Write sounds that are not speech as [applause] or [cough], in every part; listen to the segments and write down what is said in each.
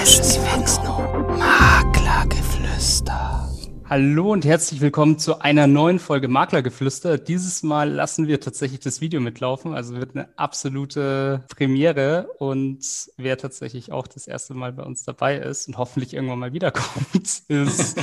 Maklergeflüster. Hallo und herzlich willkommen zu einer neuen Folge Maklergeflüster. Dieses Mal lassen wir tatsächlich das Video mitlaufen, also wird eine absolute Premiere und wer tatsächlich auch das erste Mal bei uns dabei ist und hoffentlich irgendwann mal wiederkommt, [laughs] ist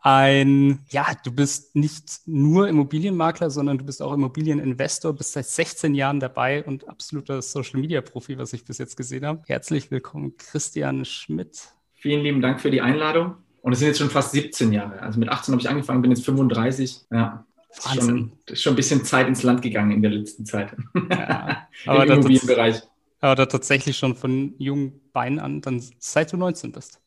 ein, ja, du bist nicht nur Immobilienmakler, sondern du bist auch Immobilieninvestor, bist seit 16 Jahren dabei und absoluter Social Media Profi, was ich bis jetzt gesehen habe. Herzlich willkommen, Christian Schmidt. Vielen lieben Dank für die Einladung. Und es sind jetzt schon fast 17 Jahre. Also mit 18 habe ich angefangen, bin jetzt 35. Ja. Ist schon, ist schon ein bisschen Zeit ins Land gegangen in der letzten Zeit. Ja, [laughs] aber Im Immobilienbereich. Aber da tatsächlich schon von jungen Beinen an, dann seit du 19 bist.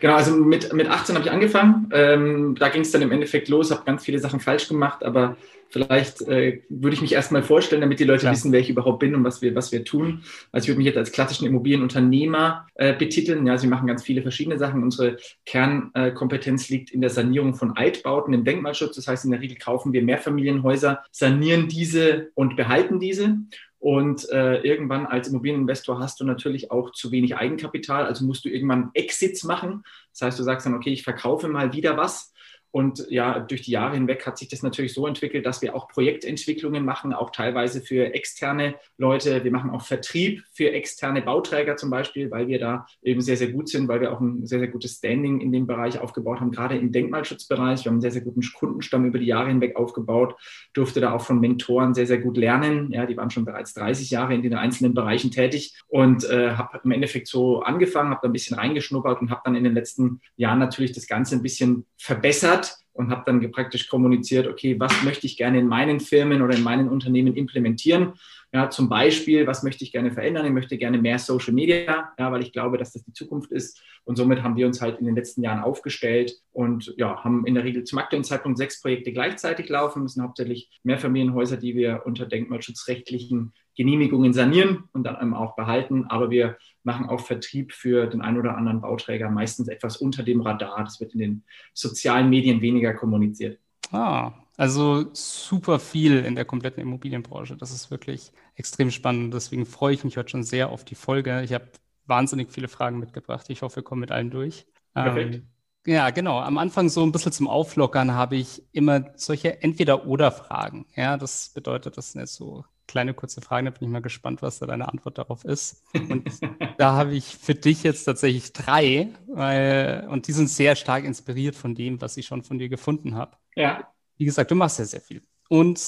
Genau, also mit, mit 18 habe ich angefangen. Ähm, da ging es dann im Endeffekt los, habe ganz viele Sachen falsch gemacht, aber vielleicht äh, würde ich mich erstmal vorstellen, damit die Leute ja. wissen, wer ich überhaupt bin und was wir, was wir tun. Also ich würde mich jetzt als klassischen Immobilienunternehmer äh, betiteln. Ja, sie machen ganz viele verschiedene Sachen. Unsere Kernkompetenz liegt in der Sanierung von Altbauten im Denkmalschutz. Das heißt, in der Regel kaufen wir Mehrfamilienhäuser, sanieren diese und behalten diese. Und äh, irgendwann als Immobilieninvestor hast du natürlich auch zu wenig Eigenkapital, also musst du irgendwann Exits machen. Das heißt, du sagst dann, okay, ich verkaufe mal wieder was und ja, durch die Jahre hinweg hat sich das natürlich so entwickelt, dass wir auch Projektentwicklungen machen, auch teilweise für externe Leute. Wir machen auch Vertrieb für externe Bauträger zum Beispiel, weil wir da eben sehr, sehr gut sind, weil wir auch ein sehr, sehr gutes Standing in dem Bereich aufgebaut haben, gerade im Denkmalschutzbereich. Wir haben einen sehr, sehr guten Kundenstamm über die Jahre hinweg aufgebaut, durfte da auch von Mentoren sehr, sehr gut lernen. Ja, die waren schon bereits 30 Jahre in den einzelnen Bereichen tätig und äh, habe im Endeffekt so angefangen, habe da ein bisschen reingeschnuppert und habe dann in den letzten Jahren natürlich das Ganze ein bisschen verbessert und habe dann praktisch kommuniziert, okay, was möchte ich gerne in meinen Firmen oder in meinen Unternehmen implementieren? Ja, zum Beispiel, was möchte ich gerne verändern? Ich möchte gerne mehr Social Media, ja, weil ich glaube, dass das die Zukunft ist. Und somit haben wir uns halt in den letzten Jahren aufgestellt und ja, haben in der Regel zum aktuellen Zeitpunkt sechs Projekte gleichzeitig laufen. Das sind hauptsächlich Mehrfamilienhäuser, die wir unter denkmalschutzrechtlichen Genehmigungen sanieren und dann auch behalten. Aber wir machen auch Vertrieb für den einen oder anderen Bauträger, meistens etwas unter dem Radar. Das wird in den sozialen Medien weniger kommuniziert. Ah, also super viel in der kompletten Immobilienbranche. Das ist wirklich extrem spannend. Deswegen freue ich mich heute schon sehr auf die Folge. Ich habe wahnsinnig viele Fragen mitgebracht. Ich hoffe, wir kommen mit allen durch. Perfekt. Ähm, ja, genau. Am Anfang so ein bisschen zum Auflockern habe ich immer solche Entweder-Oder-Fragen. Ja, das bedeutet, das sind jetzt so kleine kurze Fragen, da bin ich mal gespannt, was da deine Antwort darauf ist. Und [laughs] da habe ich für dich jetzt tatsächlich drei, weil, und die sind sehr stark inspiriert von dem, was ich schon von dir gefunden habe. Ja. Wie gesagt, du machst ja sehr viel. Und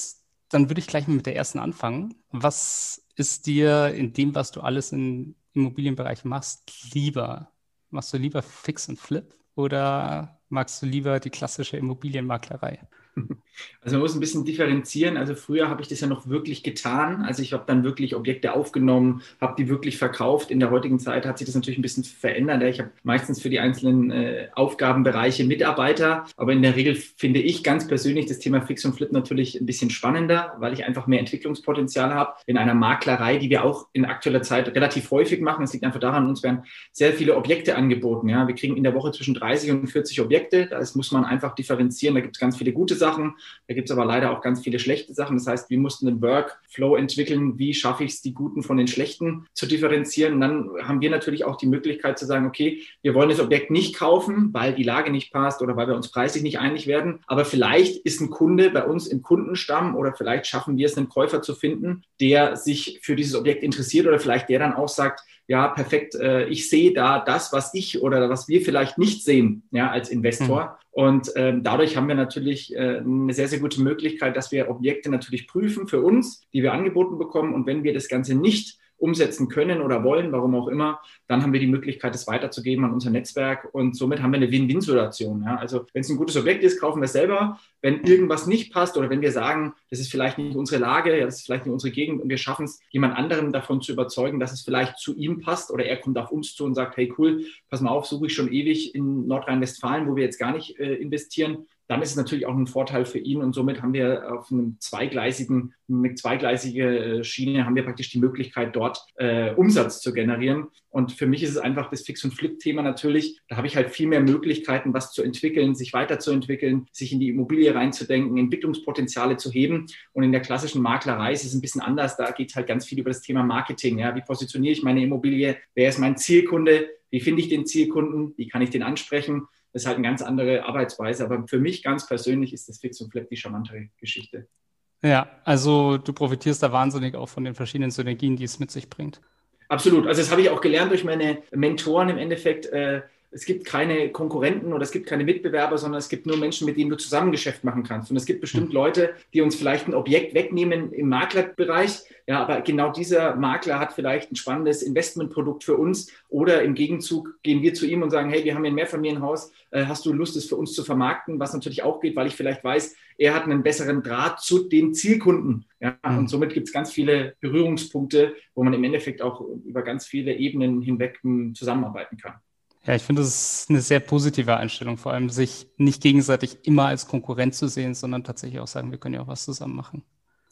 dann würde ich gleich mal mit der ersten anfangen. Was ist dir in dem, was du alles im Immobilienbereich machst, lieber? Machst du lieber Fix und Flip oder magst du lieber die klassische Immobilienmaklerei? [laughs] Also man muss ein bisschen differenzieren. Also früher habe ich das ja noch wirklich getan. Also ich habe dann wirklich Objekte aufgenommen, habe die wirklich verkauft. In der heutigen Zeit hat sich das natürlich ein bisschen verändert. Ich habe meistens für die einzelnen äh, Aufgabenbereiche Mitarbeiter. Aber in der Regel finde ich ganz persönlich das Thema Fix und Flip natürlich ein bisschen spannender, weil ich einfach mehr Entwicklungspotenzial habe in einer Maklerei, die wir auch in aktueller Zeit relativ häufig machen. Es liegt einfach daran, uns werden sehr viele Objekte angeboten. Ja, wir kriegen in der Woche zwischen 30 und 40 Objekte. Das muss man einfach differenzieren. Da gibt es ganz viele gute Sachen. Da gibt es aber leider auch ganz viele schlechte Sachen. Das heißt, wir mussten einen Workflow entwickeln, wie schaffe ich es, die guten von den schlechten zu differenzieren. Und dann haben wir natürlich auch die Möglichkeit zu sagen, okay, wir wollen das Objekt nicht kaufen, weil die Lage nicht passt oder weil wir uns preislich nicht einig werden. Aber vielleicht ist ein Kunde bei uns im Kundenstamm oder vielleicht schaffen wir es, einen Käufer zu finden, der sich für dieses Objekt interessiert oder vielleicht der dann auch sagt, ja, perfekt, äh, ich sehe da das, was ich oder was wir vielleicht nicht sehen, ja, als Investor. Mhm. Und ähm, dadurch haben wir natürlich äh, eine sehr, sehr gute Möglichkeit, dass wir Objekte natürlich prüfen für uns, die wir angeboten bekommen. Und wenn wir das Ganze nicht umsetzen können oder wollen, warum auch immer, dann haben wir die Möglichkeit, es weiterzugeben an unser Netzwerk und somit haben wir eine Win-Win-Situation. Ja? Also wenn es ein gutes Objekt ist, kaufen wir es selber. Wenn irgendwas nicht passt oder wenn wir sagen, das ist vielleicht nicht unsere Lage, ja, das ist vielleicht nicht unsere Gegend und wir schaffen es, jemand anderem davon zu überzeugen, dass es vielleicht zu ihm passt oder er kommt auf uns zu und sagt, hey cool, pass mal auf, suche ich schon ewig in Nordrhein-Westfalen, wo wir jetzt gar nicht äh, investieren dann ist es natürlich auch ein Vorteil für ihn und somit haben wir auf einem zweigleisigen, eine zweigleisige äh, Schiene haben wir praktisch die Möglichkeit, dort äh, Umsatz zu generieren. Und für mich ist es einfach das Fix- und Flip-Thema natürlich. Da habe ich halt viel mehr Möglichkeiten, was zu entwickeln, sich weiterzuentwickeln, sich in die Immobilie reinzudenken, Entwicklungspotenziale zu heben. Und in der klassischen Maklerei ist es ein bisschen anders. Da geht es halt ganz viel über das Thema Marketing. Ja. Wie positioniere ich meine Immobilie? Wer ist mein Zielkunde? wie wie finde ich den Zielkunden, wie kann ich den ansprechen. Das ist halt eine ganz andere Arbeitsweise. Aber für mich ganz persönlich ist das Fix und Flip die charmantere Geschichte. Ja, also du profitierst da wahnsinnig auch von den verschiedenen Synergien, die es mit sich bringt. Absolut. Also das habe ich auch gelernt durch meine Mentoren im Endeffekt. Äh, es gibt keine Konkurrenten oder es gibt keine Mitbewerber, sondern es gibt nur Menschen, mit denen du zusammen Geschäft machen kannst. Und es gibt bestimmt hm. Leute, die uns vielleicht ein Objekt wegnehmen im Maklerbereich. Ja, aber genau dieser Makler hat vielleicht ein spannendes Investmentprodukt für uns oder im Gegenzug gehen wir zu ihm und sagen, hey, wir haben hier ein Mehrfamilienhaus, äh, hast du Lust, es für uns zu vermarkten? Was natürlich auch geht, weil ich vielleicht weiß, er hat einen besseren Draht zu den Zielkunden. Ja, mhm. Und somit gibt es ganz viele Berührungspunkte, wo man im Endeffekt auch über ganz viele Ebenen hinweg hm, zusammenarbeiten kann. Ja, ich finde, das ist eine sehr positive Einstellung, vor allem sich nicht gegenseitig immer als Konkurrent zu sehen, sondern tatsächlich auch sagen, wir können ja auch was zusammen machen.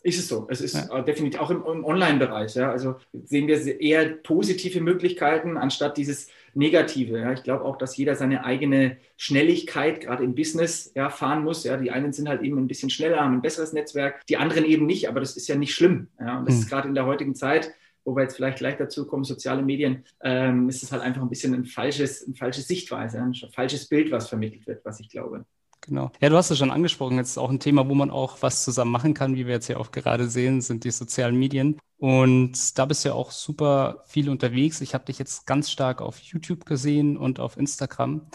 Ist es so. Es ist ja. definitiv auch im, im Online-Bereich. Ja. Also sehen wir eher positive Möglichkeiten anstatt dieses Negative. Ja. Ich glaube auch, dass jeder seine eigene Schnelligkeit gerade im Business ja, fahren muss. Ja. Die einen sind halt eben ein bisschen schneller, haben ein besseres Netzwerk, die anderen eben nicht, aber das ist ja nicht schlimm. Ja. Und das hm. ist gerade in der heutigen Zeit wo wir jetzt vielleicht gleich dazu kommen, soziale Medien, ähm, ist es halt einfach ein bisschen ein falsches, eine falsche Sichtweise, ein falsches Bild, was vermittelt wird, was ich glaube. Genau. Ja, du hast es schon angesprochen. Jetzt ist auch ein Thema, wo man auch was zusammen machen kann, wie wir jetzt ja auch gerade sehen, sind die sozialen Medien. Und da bist du ja auch super viel unterwegs. Ich habe dich jetzt ganz stark auf YouTube gesehen und auf Instagram.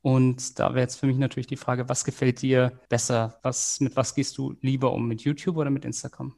Und da wäre jetzt für mich natürlich die Frage, was gefällt dir besser? Was, mit was gehst du lieber um? Mit YouTube oder mit Instagram?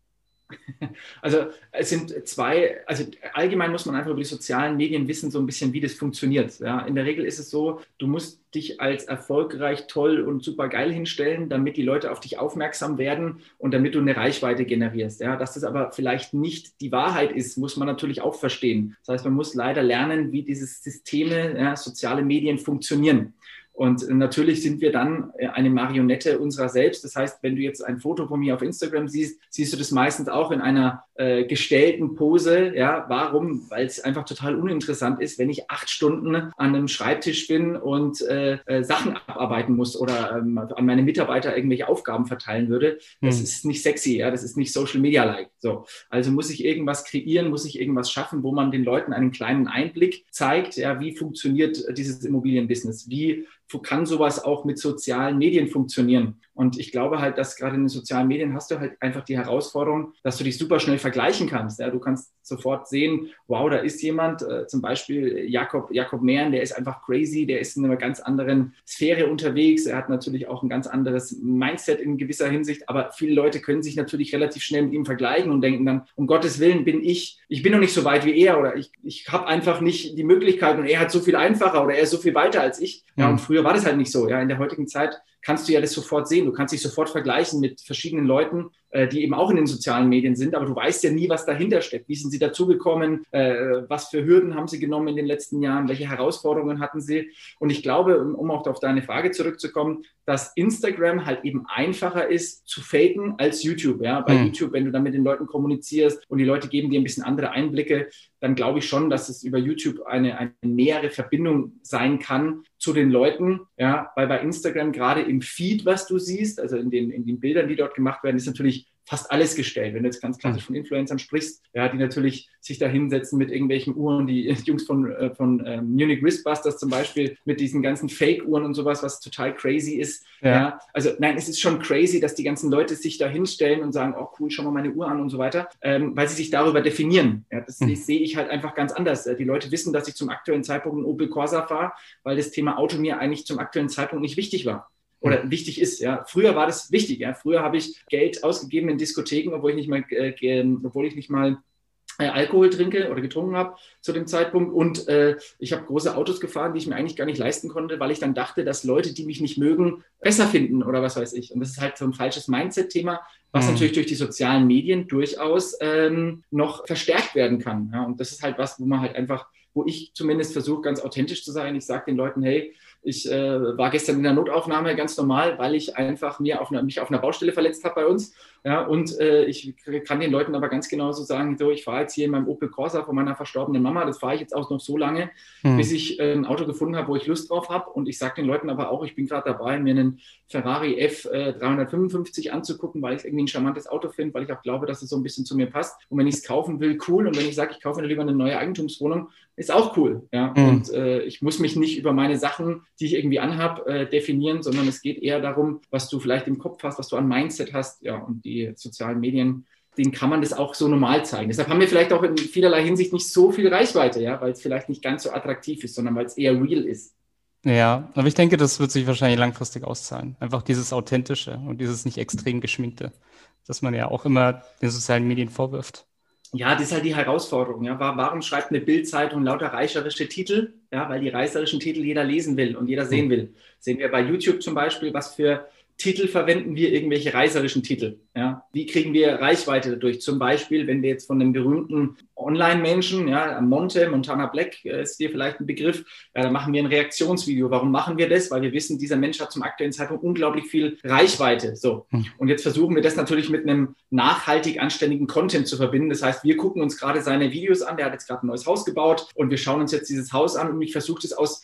[laughs] Also es sind zwei, also allgemein muss man einfach über die sozialen Medien wissen, so ein bisschen, wie das funktioniert. Ja, in der Regel ist es so, du musst dich als erfolgreich, toll und super geil hinstellen, damit die Leute auf dich aufmerksam werden und damit du eine Reichweite generierst. Ja, dass das aber vielleicht nicht die Wahrheit ist, muss man natürlich auch verstehen. Das heißt, man muss leider lernen, wie diese Systeme, ja, soziale Medien funktionieren. Und natürlich sind wir dann äh, eine Marionette unserer selbst. Das heißt, wenn du jetzt ein Foto von mir auf Instagram siehst, siehst du das meistens auch in einer äh, gestellten Pose. Ja, warum? Weil es einfach total uninteressant ist, wenn ich acht Stunden an einem Schreibtisch bin und äh, äh, Sachen abarbeiten muss oder ähm, an meine Mitarbeiter irgendwelche Aufgaben verteilen würde. Das hm. ist nicht sexy. Ja, das ist nicht Social Media like. So, also muss ich irgendwas kreieren, muss ich irgendwas schaffen, wo man den Leuten einen kleinen Einblick zeigt. Ja, wie funktioniert dieses Immobilienbusiness? Wie kann sowas auch mit sozialen Medien funktionieren? Und ich glaube halt, dass gerade in den sozialen Medien hast du halt einfach die Herausforderung, dass du dich super schnell vergleichen kannst. Ja, du kannst sofort sehen, wow, da ist jemand, äh, zum Beispiel Jakob, Jakob Mehren, der ist einfach crazy, der ist in einer ganz anderen Sphäre unterwegs. Er hat natürlich auch ein ganz anderes Mindset in gewisser Hinsicht, aber viele Leute können sich natürlich relativ schnell mit ihm vergleichen und denken dann, um Gottes Willen bin ich, ich bin noch nicht so weit wie er oder ich, ich habe einfach nicht die Möglichkeit und er hat so viel einfacher oder er ist so viel weiter als ich. Ja, und mhm. früher war das halt nicht so. Ja, in der heutigen Zeit kannst du ja das sofort sehen. Du kannst dich sofort vergleichen mit verschiedenen Leuten, die eben auch in den sozialen Medien sind, aber du weißt ja nie, was dahinter steckt. Wie sind sie dazugekommen? Äh, was für Hürden haben sie genommen in den letzten Jahren? Welche Herausforderungen hatten sie? Und ich glaube, um auch auf deine Frage zurückzukommen, dass Instagram halt eben einfacher ist zu faken als YouTube. Ja? Bei mhm. YouTube, wenn du dann mit den Leuten kommunizierst und die Leute geben dir ein bisschen andere Einblicke, dann glaube ich schon, dass es über YouTube eine, eine nähere Verbindung sein kann zu den Leuten. Ja, weil bei Instagram gerade im Feed, was du siehst, also in den, in den Bildern, die dort gemacht werden, ist natürlich fast alles gestellt. Wenn du jetzt ganz klassisch von Influencern sprichst, ja, die natürlich sich da hinsetzen mit irgendwelchen Uhren, die [laughs] Jungs von, äh, von äh, Munich Wristbusters zum Beispiel, mit diesen ganzen Fake-Uhren und sowas, was total crazy ist. Ja. ja. Also nein, es ist schon crazy, dass die ganzen Leute sich da hinstellen und sagen, oh cool, schau mal meine Uhr an und so weiter, ähm, weil sie sich darüber definieren. Ja, das mhm. sehe ich halt einfach ganz anders. Die Leute wissen, dass ich zum aktuellen Zeitpunkt einen Opel Corsa fahre, weil das Thema Auto mir eigentlich zum aktuellen Zeitpunkt nicht wichtig war oder wichtig ist. Ja. Früher war das wichtig. Ja. Früher habe ich Geld ausgegeben in Diskotheken, obwohl ich nicht mal, äh, obwohl ich nicht mal äh, Alkohol trinke oder getrunken habe zu dem Zeitpunkt. Und äh, ich habe große Autos gefahren, die ich mir eigentlich gar nicht leisten konnte, weil ich dann dachte, dass Leute, die mich nicht mögen, besser finden oder was weiß ich. Und das ist halt so ein falsches Mindset-Thema, was mhm. natürlich durch die sozialen Medien durchaus ähm, noch verstärkt werden kann. Ja. Und das ist halt was, wo man halt einfach, wo ich zumindest versuche, ganz authentisch zu sein. Ich sage den Leuten, hey, ich äh, war gestern in der Notaufnahme ganz normal, weil ich einfach mir auf einer, mich auf einer Baustelle verletzt habe bei uns. Ja, und äh, ich kann den Leuten aber ganz genauso sagen, so, ich fahre jetzt hier in meinem Opel Corsa von meiner verstorbenen Mama, das fahre ich jetzt auch noch so lange, hm. bis ich äh, ein Auto gefunden habe, wo ich Lust drauf habe. Und ich sage den Leuten aber auch, ich bin gerade dabei, mir einen Ferrari F355 äh, anzugucken, weil ich irgendwie ein charmantes Auto finde, weil ich auch glaube, dass es so ein bisschen zu mir passt. Und wenn ich es kaufen will, cool. Und wenn ich sage, ich kaufe mir lieber eine neue Eigentumswohnung, ist auch cool. Ja? Mhm. Und äh, ich muss mich nicht über meine Sachen, die ich irgendwie anhab, äh, definieren, sondern es geht eher darum, was du vielleicht im Kopf hast, was du an Mindset hast. Ja, und die sozialen Medien, denen kann man das auch so normal zeigen. Deshalb haben wir vielleicht auch in vielerlei Hinsicht nicht so viel Reichweite, ja, weil es vielleicht nicht ganz so attraktiv ist, sondern weil es eher real ist. Ja, aber ich denke, das wird sich wahrscheinlich langfristig auszahlen. Einfach dieses Authentische und dieses nicht extrem geschminkte, das man ja auch immer den sozialen Medien vorwirft. Ja, das ist halt die Herausforderung. Ja. Warum schreibt eine Bildzeitung lauter reicherische Titel? Ja, weil die reicherischen Titel jeder lesen will und jeder sehen hm. will. Sehen wir bei YouTube zum Beispiel, was für Titel verwenden wir irgendwelche reißerischen Titel? Ja? Wie kriegen wir Reichweite dadurch? Zum Beispiel, wenn wir jetzt von einem berühmten Online-Menschen, ja, Monte, Montana Black äh, ist dir vielleicht ein Begriff, ja, da machen wir ein Reaktionsvideo. Warum machen wir das? Weil wir wissen, dieser Mensch hat zum aktuellen Zeitpunkt unglaublich viel Reichweite. So. Hm. Und jetzt versuchen wir das natürlich mit einem nachhaltig anständigen Content zu verbinden. Das heißt, wir gucken uns gerade seine Videos an. Der hat jetzt gerade ein neues Haus gebaut und wir schauen uns jetzt dieses Haus an und ich versuche das aus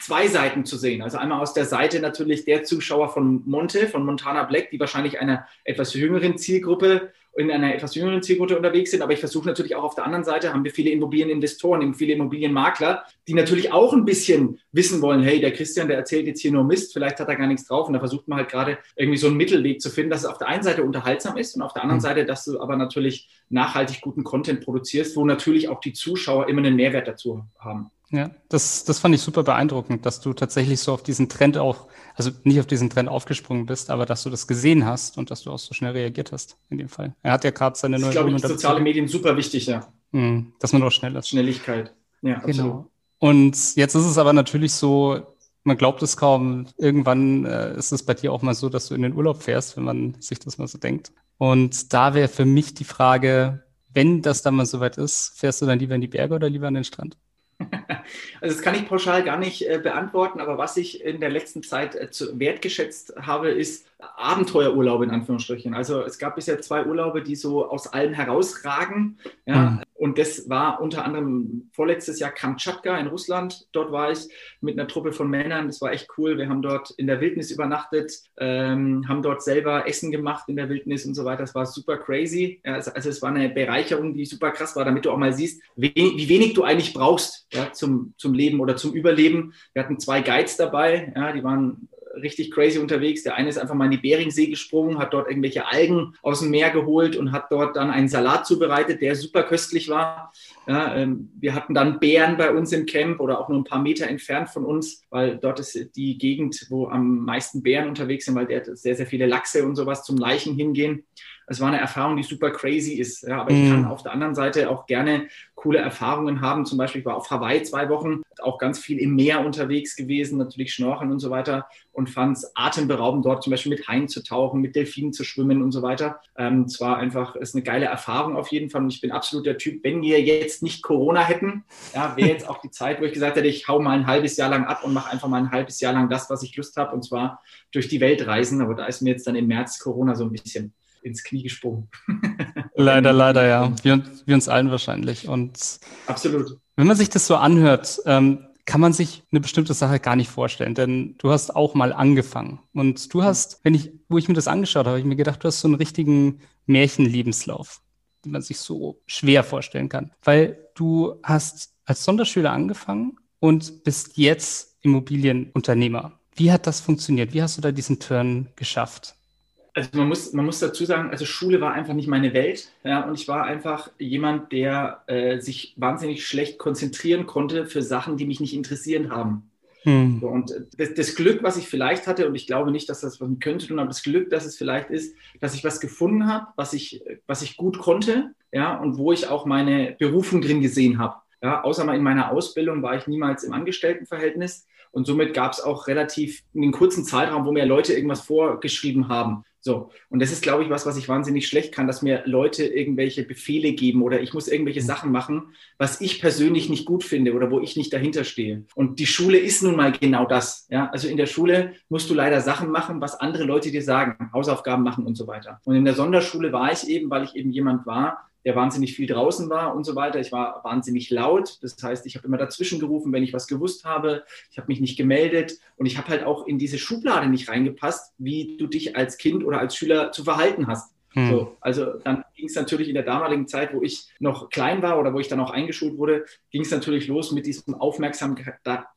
zwei Seiten zu sehen. Also einmal aus der Seite natürlich der Zuschauer von Monte, von Montana Black, die wahrscheinlich einer etwas jüngeren Zielgruppe in einer etwas jüngeren Zielgruppe unterwegs sind. Aber ich versuche natürlich auch auf der anderen Seite, haben wir viele Immobilieninvestoren, viele Immobilienmakler, die natürlich auch ein bisschen wissen wollen, hey, der Christian, der erzählt jetzt hier nur Mist, vielleicht hat er gar nichts drauf. Und da versucht man halt gerade irgendwie so einen Mittelweg zu finden, dass es auf der einen Seite unterhaltsam ist und auf der anderen mhm. Seite, dass du aber natürlich nachhaltig guten Content produzierst, wo natürlich auch die Zuschauer immer einen Mehrwert dazu haben. Ja, das, das fand ich super beeindruckend, dass du tatsächlich so auf diesen Trend auch, also nicht auf diesen Trend aufgesprungen bist, aber dass du das gesehen hast und dass du auch so schnell reagiert hast in dem Fall. Er hat ja gerade seine neue. Ich glaube, soziale Medien super wichtig, ja. Mhm, dass man auch schnell ist. Schnelligkeit. Ja, genau. absolut. Und jetzt ist es aber natürlich so, man glaubt es kaum, irgendwann äh, ist es bei dir auch mal so, dass du in den Urlaub fährst, wenn man sich das mal so denkt. Und da wäre für mich die Frage, wenn das dann mal soweit ist, fährst du dann lieber in die Berge oder lieber an den Strand? [laughs] Also das kann ich pauschal gar nicht äh, beantworten, aber was ich in der letzten Zeit äh, zu, wertgeschätzt habe, ist Abenteuerurlaube in Anführungsstrichen. Also es gab bisher zwei Urlaube, die so aus allem herausragen. Ja? Mhm. Und das war unter anderem vorletztes Jahr Kamtschatka in Russland. Dort war ich mit einer Truppe von Männern. Das war echt cool. Wir haben dort in der Wildnis übernachtet, ähm, haben dort selber Essen gemacht in der Wildnis und so weiter. Das war super crazy. Ja, also, also, es war eine Bereicherung, die super krass war, damit du auch mal siehst, wie, wie wenig du eigentlich brauchst ja, zum, zum Leben oder zum Überleben. Wir hatten zwei Guides dabei. Ja, die waren richtig crazy unterwegs. Der eine ist einfach mal in die Beringsee gesprungen, hat dort irgendwelche Algen aus dem Meer geholt und hat dort dann einen Salat zubereitet, der super köstlich war. Ja, ähm, wir hatten dann Bären bei uns im Camp oder auch nur ein paar Meter entfernt von uns, weil dort ist die Gegend, wo am meisten Bären unterwegs sind, weil der sehr, sehr viele Lachse und sowas zum Leichen hingehen es war eine Erfahrung, die super crazy ist. Ja, aber mm. ich kann auf der anderen Seite auch gerne coole Erfahrungen haben. Zum Beispiel, ich war auf Hawaii zwei Wochen, auch ganz viel im Meer unterwegs gewesen, natürlich schnorcheln und so weiter und fand es atemberaubend, dort zum Beispiel mit Haien zu tauchen, mit Delfinen zu schwimmen und so weiter. Ähm, es war einfach, ist eine geile Erfahrung auf jeden Fall und ich bin absolut der Typ, wenn wir jetzt nicht Corona hätten, ja, wäre jetzt auch die Zeit, wo ich gesagt hätte, ich hau mal ein halbes Jahr lang ab und mache einfach mal ein halbes Jahr lang das, was ich Lust habe und zwar durch die Welt reisen. Aber da ist mir jetzt dann im März Corona so ein bisschen ins Knie gesprungen. [laughs] leider, leider, ja. Wir, wir, uns allen wahrscheinlich. Und Absolut. Wenn man sich das so anhört, ähm, kann man sich eine bestimmte Sache gar nicht vorstellen, denn du hast auch mal angefangen. Und du hast, wenn ich, wo ich mir das angeschaut habe, habe ich mir gedacht, du hast so einen richtigen Märchenlebenslauf, den man sich so schwer vorstellen kann. Weil du hast als Sonderschüler angefangen und bist jetzt Immobilienunternehmer. Wie hat das funktioniert? Wie hast du da diesen Turn geschafft? Also man muss, man muss dazu sagen, also Schule war einfach nicht meine Welt. Ja, und ich war einfach jemand, der äh, sich wahnsinnig schlecht konzentrieren konnte für Sachen, die mich nicht interessieren haben. Hm. Und das, das, Glück, was ich vielleicht hatte, und ich glaube nicht, dass das was mit könnte tun, aber das Glück, dass es vielleicht ist, dass ich was gefunden habe, was ich, was ich gut konnte, ja, und wo ich auch meine Berufung drin gesehen habe. Ja, außer mal in meiner Ausbildung war ich niemals im Angestelltenverhältnis. Und somit gab es auch relativ einen kurzen Zeitraum, wo mir Leute irgendwas vorgeschrieben haben. So. Und das ist, glaube ich, was, was ich wahnsinnig schlecht kann, dass mir Leute irgendwelche Befehle geben oder ich muss irgendwelche Sachen machen, was ich persönlich nicht gut finde oder wo ich nicht dahinter stehe. Und die Schule ist nun mal genau das. Ja? Also in der Schule musst du leider Sachen machen, was andere Leute dir sagen, Hausaufgaben machen und so weiter. Und in der Sonderschule war ich eben, weil ich eben jemand war, der wahnsinnig viel draußen war und so weiter. Ich war wahnsinnig laut. Das heißt, ich habe immer dazwischen gerufen, wenn ich was gewusst habe. Ich habe mich nicht gemeldet und ich habe halt auch in diese Schublade nicht reingepasst, wie du dich als Kind oder als Schüler zu verhalten hast. Hm. So, also dann ging es natürlich in der damaligen Zeit, wo ich noch klein war oder wo ich dann auch eingeschult wurde, ging es natürlich los mit diesem Aufmerksam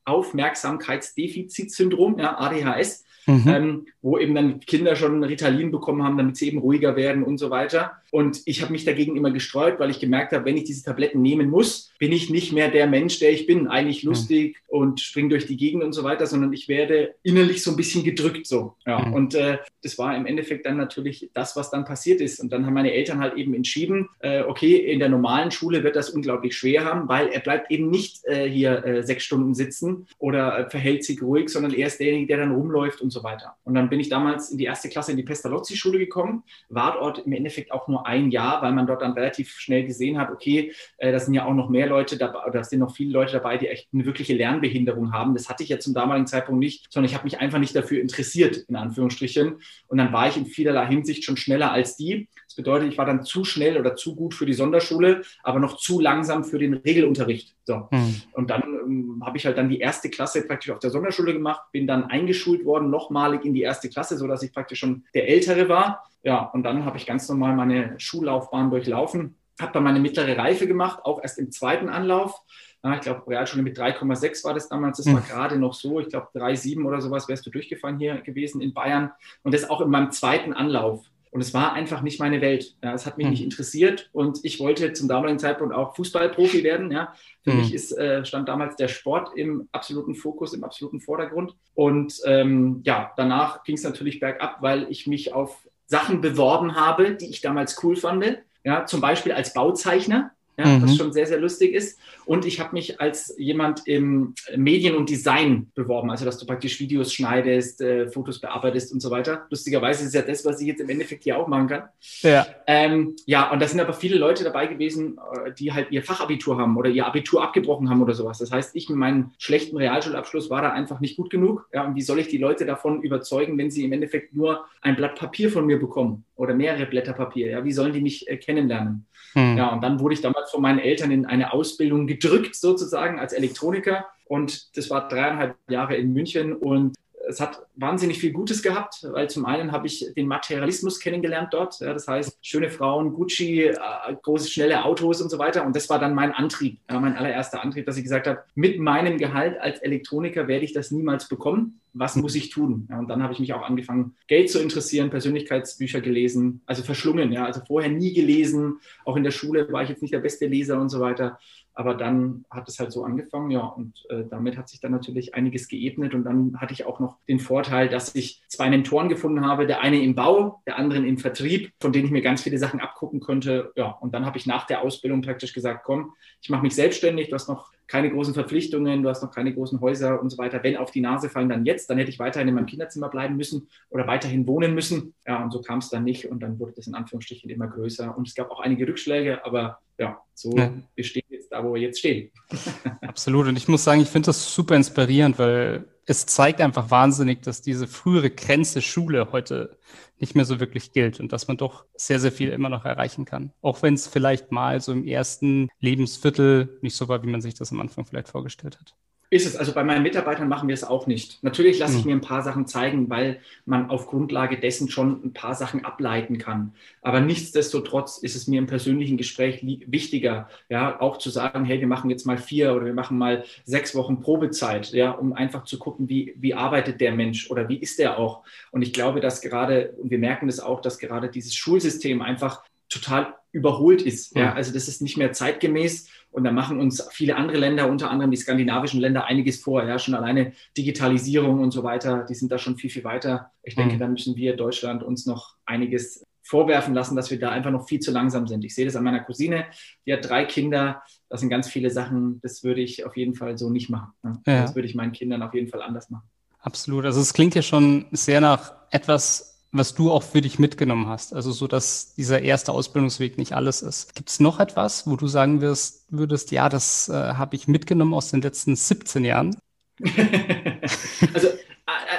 Aufmerksamkeitsdefizitsyndrom, ja, ADHS, mhm. ähm, wo eben dann Kinder schon Ritalin bekommen haben, damit sie eben ruhiger werden und so weiter. Und ich habe mich dagegen immer gestreut, weil ich gemerkt habe, wenn ich diese Tabletten nehmen muss, bin ich nicht mehr der Mensch, der ich bin. Eigentlich lustig mhm. und springe durch die Gegend und so weiter, sondern ich werde innerlich so ein bisschen gedrückt so. Ja. Mhm. Und äh, das war im Endeffekt dann natürlich das, was dann passiert ist. Und dann haben meine Eltern halt eben entschieden, äh, okay, in der normalen Schule wird das unglaublich schwer haben, weil er bleibt eben nicht äh, hier äh, sechs Stunden sitzen oder äh, verhält sich ruhig, sondern er ist derjenige, der dann rumläuft und so weiter. Und dann bin ich damals in die erste Klasse in die Pestalozzi-Schule gekommen, war dort im Endeffekt auch nur ein Jahr, weil man dort dann relativ schnell gesehen hat, okay, äh, da sind ja auch noch mehr Leute dabei, oder da sind noch viele Leute dabei, die echt eine wirkliche Lernbehinderung haben. Das hatte ich ja zum damaligen Zeitpunkt nicht, sondern ich habe mich einfach nicht dafür interessiert, in Anführungsstrichen. Und dann war ich in vielerlei Hinsicht schon schneller als die. Das bedeutet, ich war dann zu schnell oder zu gut für die Sonderschule, aber noch zu langsam für den Regelunterricht. So. Mhm. Und dann ähm, habe ich halt dann die erste Klasse praktisch auf der Sonderschule gemacht, bin dann eingeschult worden, nochmalig in die erste Klasse, sodass ich praktisch schon der Ältere war. Ja, und dann habe ich ganz normal meine Schullaufbahn durchlaufen, habe dann meine mittlere Reife gemacht, auch erst im zweiten Anlauf. Ja, ich glaube, Realschule mit 3,6 war das damals. Das war mhm. gerade noch so. Ich glaube, 3,7 oder sowas wärst du durchgefahren hier gewesen in Bayern. Und das auch in meinem zweiten Anlauf. Und es war einfach nicht meine Welt. Ja, es hat mich mhm. nicht interessiert und ich wollte zum damaligen Zeitpunkt auch Fußballprofi werden. Ja. Für mhm. mich ist, äh, stand damals der Sport im absoluten Fokus, im absoluten Vordergrund. Und ähm, ja, danach ging es natürlich bergab, weil ich mich auf Sachen beworben habe, die ich damals cool fand. Ja, zum Beispiel als Bauzeichner ja, mhm. was schon sehr, sehr lustig ist. Und ich habe mich als jemand im Medien und Design beworben, also dass du praktisch Videos schneidest, äh, Fotos bearbeitest und so weiter. Lustigerweise ist ja das, was ich jetzt im Endeffekt hier auch machen kann. Ja, ähm, ja und da sind aber viele Leute dabei gewesen, äh, die halt ihr Fachabitur haben oder ihr Abitur abgebrochen haben oder sowas. Das heißt, ich mit meinem schlechten Realschulabschluss war da einfach nicht gut genug. Ja, und wie soll ich die Leute davon überzeugen, wenn sie im Endeffekt nur ein Blatt Papier von mir bekommen oder mehrere Blätter Papier? Ja, wie sollen die mich äh, kennenlernen? Hm. Ja, und dann wurde ich damals von meinen Eltern in eine Ausbildung gedrückt, sozusagen als Elektroniker. Und das war dreieinhalb Jahre in München. Und es hat wahnsinnig viel Gutes gehabt, weil zum einen habe ich den Materialismus kennengelernt dort. Ja, das heißt, schöne Frauen, Gucci, äh, große, schnelle Autos und so weiter. Und das war dann mein Antrieb, ja, mein allererster Antrieb, dass ich gesagt habe, mit meinem Gehalt als Elektroniker werde ich das niemals bekommen. Was muss ich tun? Ja, und dann habe ich mich auch angefangen, Geld zu interessieren, Persönlichkeitsbücher gelesen, also verschlungen. Ja, also vorher nie gelesen. Auch in der Schule war ich jetzt nicht der beste Leser und so weiter. Aber dann hat es halt so angefangen, ja, und äh, damit hat sich dann natürlich einiges geebnet. Und dann hatte ich auch noch den Vorteil, dass ich zwei Mentoren gefunden habe, der eine im Bau, der andere im Vertrieb, von denen ich mir ganz viele Sachen abgucken konnte. Ja, und dann habe ich nach der Ausbildung praktisch gesagt, komm, ich mache mich selbstständig, du hast noch keine großen Verpflichtungen, du hast noch keine großen Häuser und so weiter. Wenn auf die Nase fallen, dann jetzt. Dann hätte ich weiterhin in meinem Kinderzimmer bleiben müssen oder weiterhin wohnen müssen. Ja, und so kam es dann nicht und dann wurde das in Anführungsstrichen immer größer. Und es gab auch einige Rückschläge, aber ja, so ja. bestehen wir jetzt da, wo wir jetzt stehen. [laughs] Absolut. Und ich muss sagen, ich finde das super inspirierend, weil es zeigt einfach wahnsinnig, dass diese frühere Grenze Schule heute nicht mehr so wirklich gilt und dass man doch sehr, sehr viel immer noch erreichen kann. Auch wenn es vielleicht mal so im ersten Lebensviertel nicht so war, wie man sich das am Anfang vielleicht vorgestellt hat. Ist es. Also bei meinen Mitarbeitern machen wir es auch nicht. Natürlich lasse ich hm. mir ein paar Sachen zeigen, weil man auf Grundlage dessen schon ein paar Sachen ableiten kann. Aber nichtsdestotrotz ist es mir im persönlichen Gespräch wichtiger, ja, auch zu sagen, hey, wir machen jetzt mal vier oder wir machen mal sechs Wochen Probezeit, ja, um einfach zu gucken, wie, wie arbeitet der Mensch oder wie ist der auch. Und ich glaube, dass gerade, und wir merken das auch, dass gerade dieses Schulsystem einfach total überholt ist. Ja, also das ist nicht mehr zeitgemäß und da machen uns viele andere Länder, unter anderem die skandinavischen Länder, einiges vor. Ja, schon alleine Digitalisierung und so weiter, die sind da schon viel, viel weiter. Ich denke, mhm. da müssen wir Deutschland uns noch einiges vorwerfen lassen, dass wir da einfach noch viel zu langsam sind. Ich sehe das an meiner Cousine, die hat drei Kinder. Das sind ganz viele Sachen, das würde ich auf jeden Fall so nicht machen. Ne? Ja. Das würde ich meinen Kindern auf jeden Fall anders machen. Absolut. Also es klingt ja schon sehr nach etwas, was du auch für dich mitgenommen hast. Also so, dass dieser erste Ausbildungsweg nicht alles ist. Gibt es noch etwas, wo du sagen wirst, würdest, ja, das äh, habe ich mitgenommen aus den letzten 17 Jahren? [laughs] also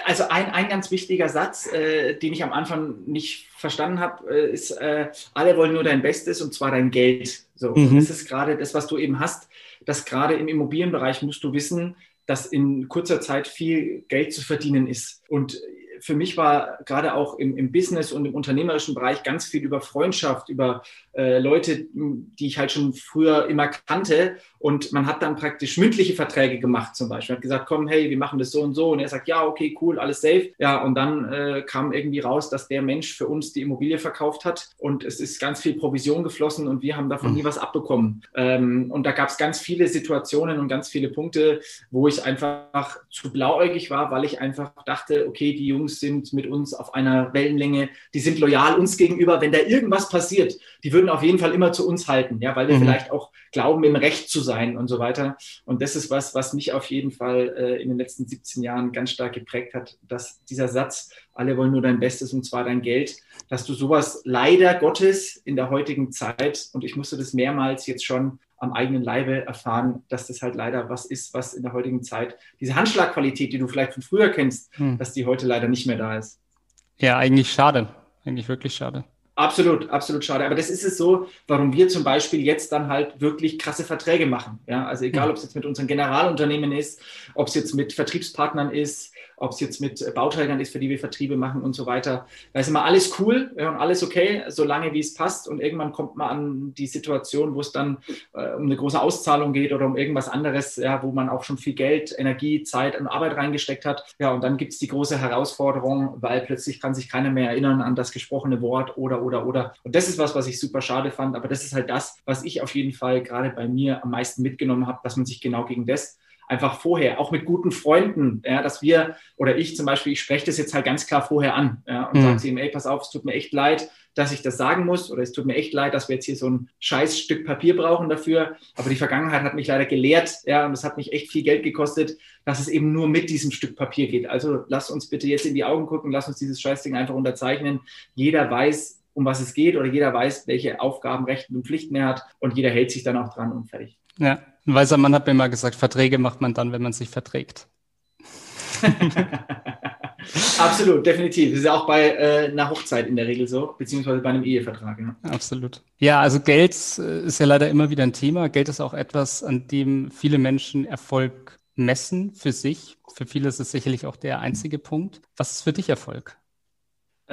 also ein, ein ganz wichtiger Satz, äh, den ich am Anfang nicht verstanden habe, äh, ist, äh, alle wollen nur dein Bestes und zwar dein Geld. So, mhm. das ist gerade das, was du eben hast, dass gerade im Immobilienbereich musst du wissen, dass in kurzer Zeit viel Geld zu verdienen ist. Und für mich war gerade auch im, im, Business und im unternehmerischen Bereich ganz viel über Freundschaft, über äh, Leute, die ich halt schon früher immer kannte. Und man hat dann praktisch mündliche Verträge gemacht zum Beispiel. Man hat gesagt, komm, hey, wir machen das so und so. Und er sagt, ja, okay, cool, alles safe. Ja, und dann äh, kam irgendwie raus, dass der Mensch für uns die Immobilie verkauft hat. Und es ist ganz viel Provision geflossen und wir haben davon mhm. nie was abbekommen. Ähm, und da gab es ganz viele Situationen und ganz viele Punkte, wo ich einfach zu blauäugig war, weil ich einfach dachte, okay, die Jungs sind mit uns auf einer Wellenlänge, die sind loyal uns gegenüber. Wenn da irgendwas passiert, die würden auf jeden Fall immer zu uns halten, ja, weil wir mhm. vielleicht auch glauben, im Recht zu sein und so weiter. Und das ist was, was mich auf jeden Fall äh, in den letzten 17 Jahren ganz stark geprägt hat, dass dieser Satz, alle wollen nur dein Bestes und zwar dein Geld, dass du sowas leider Gottes in der heutigen Zeit, und ich musste das mehrmals jetzt schon am eigenen Leibe erfahren, dass das halt leider was ist, was in der heutigen Zeit, diese Handschlagqualität, die du vielleicht von früher kennst, hm. dass die heute leider nicht mehr da ist. Ja, eigentlich schade. Eigentlich wirklich schade. Absolut, absolut schade. Aber das ist es so, warum wir zum Beispiel jetzt dann halt wirklich krasse Verträge machen. Ja, also egal, ob es jetzt mit unseren Generalunternehmen ist, ob es jetzt mit Vertriebspartnern ist, ob es jetzt mit Bauträgern ist, für die wir Vertriebe machen und so weiter. Da ist immer alles cool ja, und alles okay, solange wie es passt. Und irgendwann kommt man an die Situation, wo es dann äh, um eine große Auszahlung geht oder um irgendwas anderes, ja, wo man auch schon viel Geld, Energie, Zeit und Arbeit reingesteckt hat. Ja, und dann gibt es die große Herausforderung, weil plötzlich kann sich keiner mehr erinnern an das gesprochene Wort oder, oder, oder. Und das ist was, was ich super schade fand. Aber das ist halt das, was ich auf jeden Fall gerade bei mir am meisten mitgenommen habe, dass man sich genau gegen das einfach vorher, auch mit guten Freunden, ja, dass wir oder ich zum Beispiel, ich spreche das jetzt halt ganz klar vorher an ja, und mhm. sage ihm, ey, pass auf, es tut mir echt leid, dass ich das sagen muss oder es tut mir echt leid, dass wir jetzt hier so ein scheiß Stück Papier brauchen dafür. Aber die Vergangenheit hat mich leider gelehrt, ja, und es hat mich echt viel Geld gekostet, dass es eben nur mit diesem Stück Papier geht. Also lass uns bitte jetzt in die Augen gucken, lass uns dieses Scheißding einfach unterzeichnen. Jeder weiß, um was es geht oder jeder weiß, welche Aufgaben, Rechte und Pflichten er hat und jeder hält sich dann auch dran und fertig. Ja, ein weiser Mann hat mir mal gesagt, Verträge macht man dann, wenn man sich verträgt. [laughs] Absolut, definitiv. Das ist ja auch bei äh, einer Hochzeit in der Regel so, beziehungsweise bei einem Ehevertrag. Ja. Absolut. Ja, also Geld äh, ist ja leider immer wieder ein Thema. Geld ist auch etwas, an dem viele Menschen Erfolg messen für sich. Für viele ist es sicherlich auch der einzige Punkt. Was ist für dich Erfolg?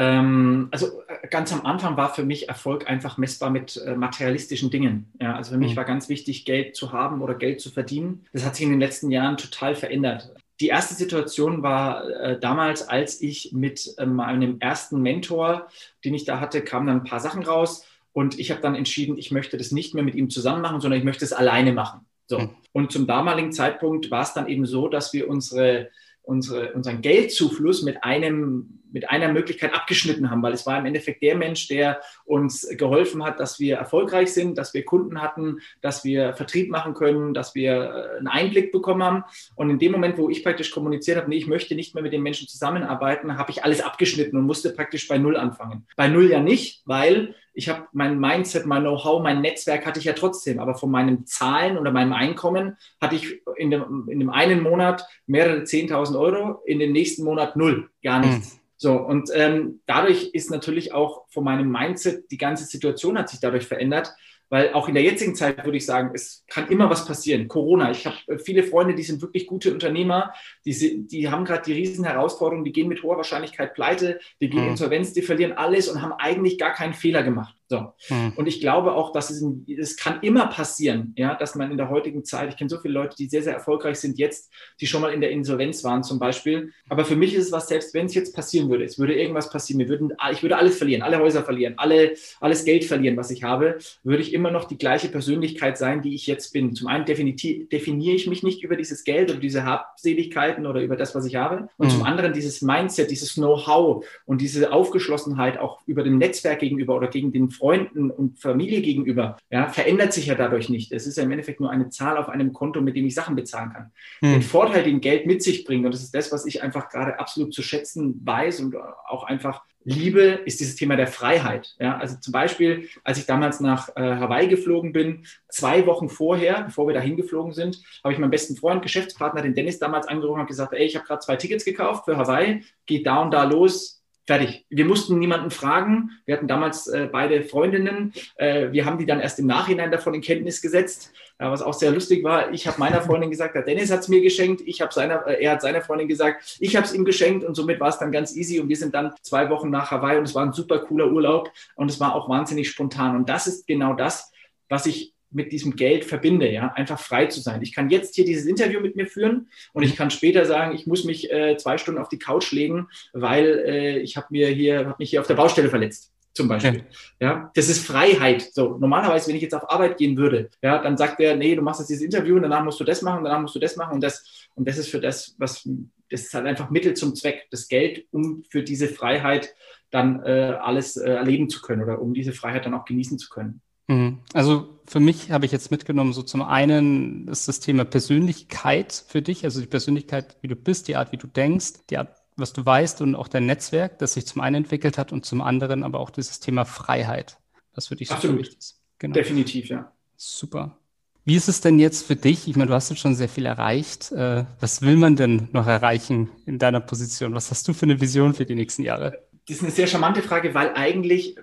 Ähm, also äh, ganz am Anfang war für mich Erfolg einfach messbar mit äh, materialistischen Dingen. Ja, also für mich mhm. war ganz wichtig, Geld zu haben oder Geld zu verdienen. Das hat sich in den letzten Jahren total verändert. Die erste Situation war äh, damals, als ich mit äh, meinem ersten Mentor, den ich da hatte, kamen dann ein paar Sachen raus und ich habe dann entschieden, ich möchte das nicht mehr mit ihm zusammen machen, sondern ich möchte es alleine machen. So. Mhm. Und zum damaligen Zeitpunkt war es dann eben so, dass wir unsere, unsere, unseren Geldzufluss mit einem mit einer Möglichkeit abgeschnitten haben, weil es war im Endeffekt der Mensch, der uns geholfen hat, dass wir erfolgreich sind, dass wir Kunden hatten, dass wir Vertrieb machen können, dass wir äh, einen Einblick bekommen haben. Und in dem Moment, wo ich praktisch kommuniziert habe, nee, ich möchte nicht mehr mit den Menschen zusammenarbeiten, habe ich alles abgeschnitten und musste praktisch bei Null anfangen. Bei Null ja nicht, weil ich habe mein Mindset, mein Know-how, mein Netzwerk hatte ich ja trotzdem, aber von meinen Zahlen oder meinem Einkommen hatte ich in dem, in dem einen Monat mehrere 10.000 Euro, in dem nächsten Monat null, gar nichts. Mhm. So, und ähm, dadurch ist natürlich auch von meinem Mindset, die ganze Situation hat sich dadurch verändert, weil auch in der jetzigen Zeit würde ich sagen, es kann immer was passieren. Corona, ich habe äh, viele Freunde, die sind wirklich gute Unternehmer, die, die haben gerade die riesen Herausforderungen, die gehen mit hoher Wahrscheinlichkeit pleite, die gehen mhm. Insolvenz, die verlieren alles und haben eigentlich gar keinen Fehler gemacht. So. Mhm. Und ich glaube auch, dass es, es kann immer passieren, ja, dass man in der heutigen Zeit, ich kenne so viele Leute, die sehr, sehr erfolgreich sind jetzt, die schon mal in der Insolvenz waren zum Beispiel. Aber für mich ist es was, selbst wenn es jetzt passieren würde, es würde irgendwas passieren, wir würden, ich würde alles verlieren, alle Häuser verlieren, alle, alles Geld verlieren, was ich habe, würde ich immer noch die gleiche Persönlichkeit sein, die ich jetzt bin. Zum einen definiere ich mich nicht über dieses Geld oder diese Habseligkeiten oder über das, was ich habe. Und mhm. zum anderen dieses Mindset, dieses Know-how und diese Aufgeschlossenheit auch über dem Netzwerk gegenüber oder gegen den Freunden und Familie gegenüber, ja, verändert sich ja dadurch nicht. Es ist ja im Endeffekt nur eine Zahl auf einem Konto, mit dem ich Sachen bezahlen kann. Hm. Den Vorteil, den Geld mit sich bringt, und das ist das, was ich einfach gerade absolut zu schätzen weiß und auch einfach liebe, ist dieses Thema der Freiheit. Ja, also zum Beispiel, als ich damals nach äh, Hawaii geflogen bin, zwei Wochen vorher, bevor wir dahin geflogen sind, habe ich meinen besten Freund, Geschäftspartner, den Dennis damals angerufen und gesagt, ey, ich habe gerade zwei Tickets gekauft für Hawaii, geht da und da los, Fertig. Wir mussten niemanden fragen. Wir hatten damals äh, beide Freundinnen. Äh, wir haben die dann erst im Nachhinein davon in Kenntnis gesetzt, äh, was auch sehr lustig war. Ich habe meiner Freundin gesagt, der Dennis hat es mir geschenkt. Ich habe seiner, äh, er hat seiner Freundin gesagt, ich habe es ihm geschenkt und somit war es dann ganz easy. Und wir sind dann zwei Wochen nach Hawaii und es war ein super cooler Urlaub und es war auch wahnsinnig spontan. Und das ist genau das, was ich mit diesem Geld verbinde, ja, einfach frei zu sein. Ich kann jetzt hier dieses Interview mit mir führen und ich kann später sagen, ich muss mich äh, zwei Stunden auf die Couch legen, weil äh, ich habe mir hier, habe mich hier auf der Baustelle verletzt. Zum Beispiel. Ja. ja. das ist Freiheit. So, normalerweise, wenn ich jetzt auf Arbeit gehen würde, ja, dann sagt er, nee, du machst jetzt dieses Interview und danach musst du das machen, danach musst du das machen und das, und das ist für das, was, das ist halt einfach Mittel zum Zweck, das Geld, um für diese Freiheit dann äh, alles äh, erleben zu können oder um diese Freiheit dann auch genießen zu können. Mhm. Also für mich habe ich jetzt mitgenommen, so zum einen ist das Thema Persönlichkeit für dich, also die Persönlichkeit, wie du bist, die Art, wie du denkst, die Art, was du weißt und auch dein Netzwerk, das sich zum einen entwickelt hat und zum anderen aber auch dieses Thema Freiheit. Das für dich so wichtig ist. Genau. Definitiv, ja. Super. Wie ist es denn jetzt für dich? Ich meine, du hast jetzt schon sehr viel erreicht. Äh, was will man denn noch erreichen in deiner Position? Was hast du für eine Vision für die nächsten Jahre? Das ist eine sehr charmante Frage, weil eigentlich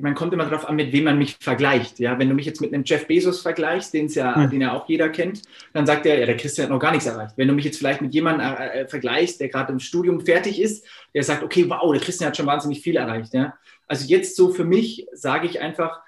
man kommt immer darauf an, mit wem man mich vergleicht. Ja, wenn du mich jetzt mit einem Jeff Bezos vergleichst, den ja, mhm. den ja auch jeder kennt, dann sagt er, ja, der Christian hat noch gar nichts erreicht. Wenn du mich jetzt vielleicht mit jemandem äh, äh vergleichst, der gerade im Studium fertig ist, der sagt, okay, wow, der Christian hat schon wahnsinnig viel erreicht. Ja, also jetzt so für mich sage ich einfach,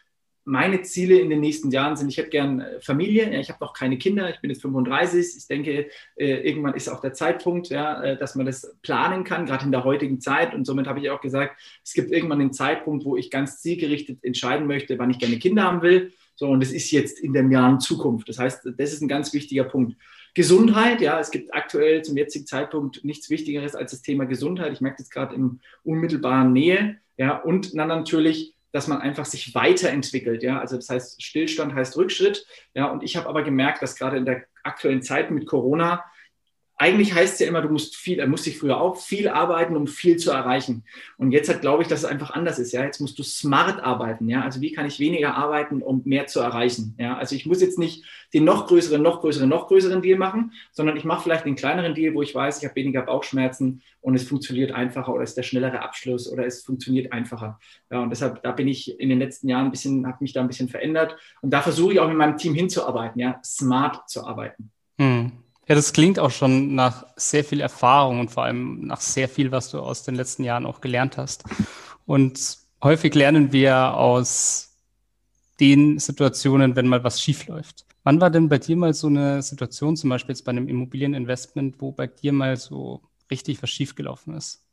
meine Ziele in den nächsten Jahren sind, ich hätte gern äh, Familie, ich habe noch keine Kinder, ich bin jetzt 35, ich denke, äh, irgendwann ist auch der Zeitpunkt, ja, äh, dass man das planen kann, gerade in der heutigen Zeit. Und somit habe ich auch gesagt, es gibt irgendwann den Zeitpunkt, wo ich ganz zielgerichtet entscheiden möchte, wann ich gerne Kinder haben will, so und das ist jetzt in den Jahren Zukunft, das heißt, das ist ein ganz wichtiger Punkt. Gesundheit, ja, es gibt aktuell zum jetzigen Zeitpunkt nichts Wichtigeres als das Thema Gesundheit. Ich merke das gerade in unmittelbaren Nähe, ja, und dann natürlich dass man einfach sich weiterentwickelt. Ja, also das heißt, Stillstand heißt Rückschritt. Ja, und ich habe aber gemerkt, dass gerade in der aktuellen Zeit mit Corona eigentlich heißt es ja immer, du musst viel, da musste ich früher auch viel arbeiten, um viel zu erreichen. Und jetzt hat, glaube ich, dass es einfach anders ist. Ja, jetzt musst du smart arbeiten. Ja, also wie kann ich weniger arbeiten, um mehr zu erreichen? Ja, also ich muss jetzt nicht den noch größeren, noch größeren, noch größeren Deal machen, sondern ich mache vielleicht den kleineren Deal, wo ich weiß, ich habe weniger Bauchschmerzen und es funktioniert einfacher oder ist der schnellere Abschluss oder es funktioniert einfacher. Ja, und deshalb, da bin ich in den letzten Jahren ein bisschen, habe mich da ein bisschen verändert und da versuche ich auch mit meinem Team hinzuarbeiten, ja, smart zu arbeiten. Hm. Ja, das klingt auch schon nach sehr viel Erfahrung und vor allem nach sehr viel, was du aus den letzten Jahren auch gelernt hast. Und häufig lernen wir aus den Situationen, wenn mal was schief läuft. Wann war denn bei dir mal so eine Situation, zum Beispiel jetzt bei einem Immobilieninvestment, wo bei dir mal so richtig was schiefgelaufen ist?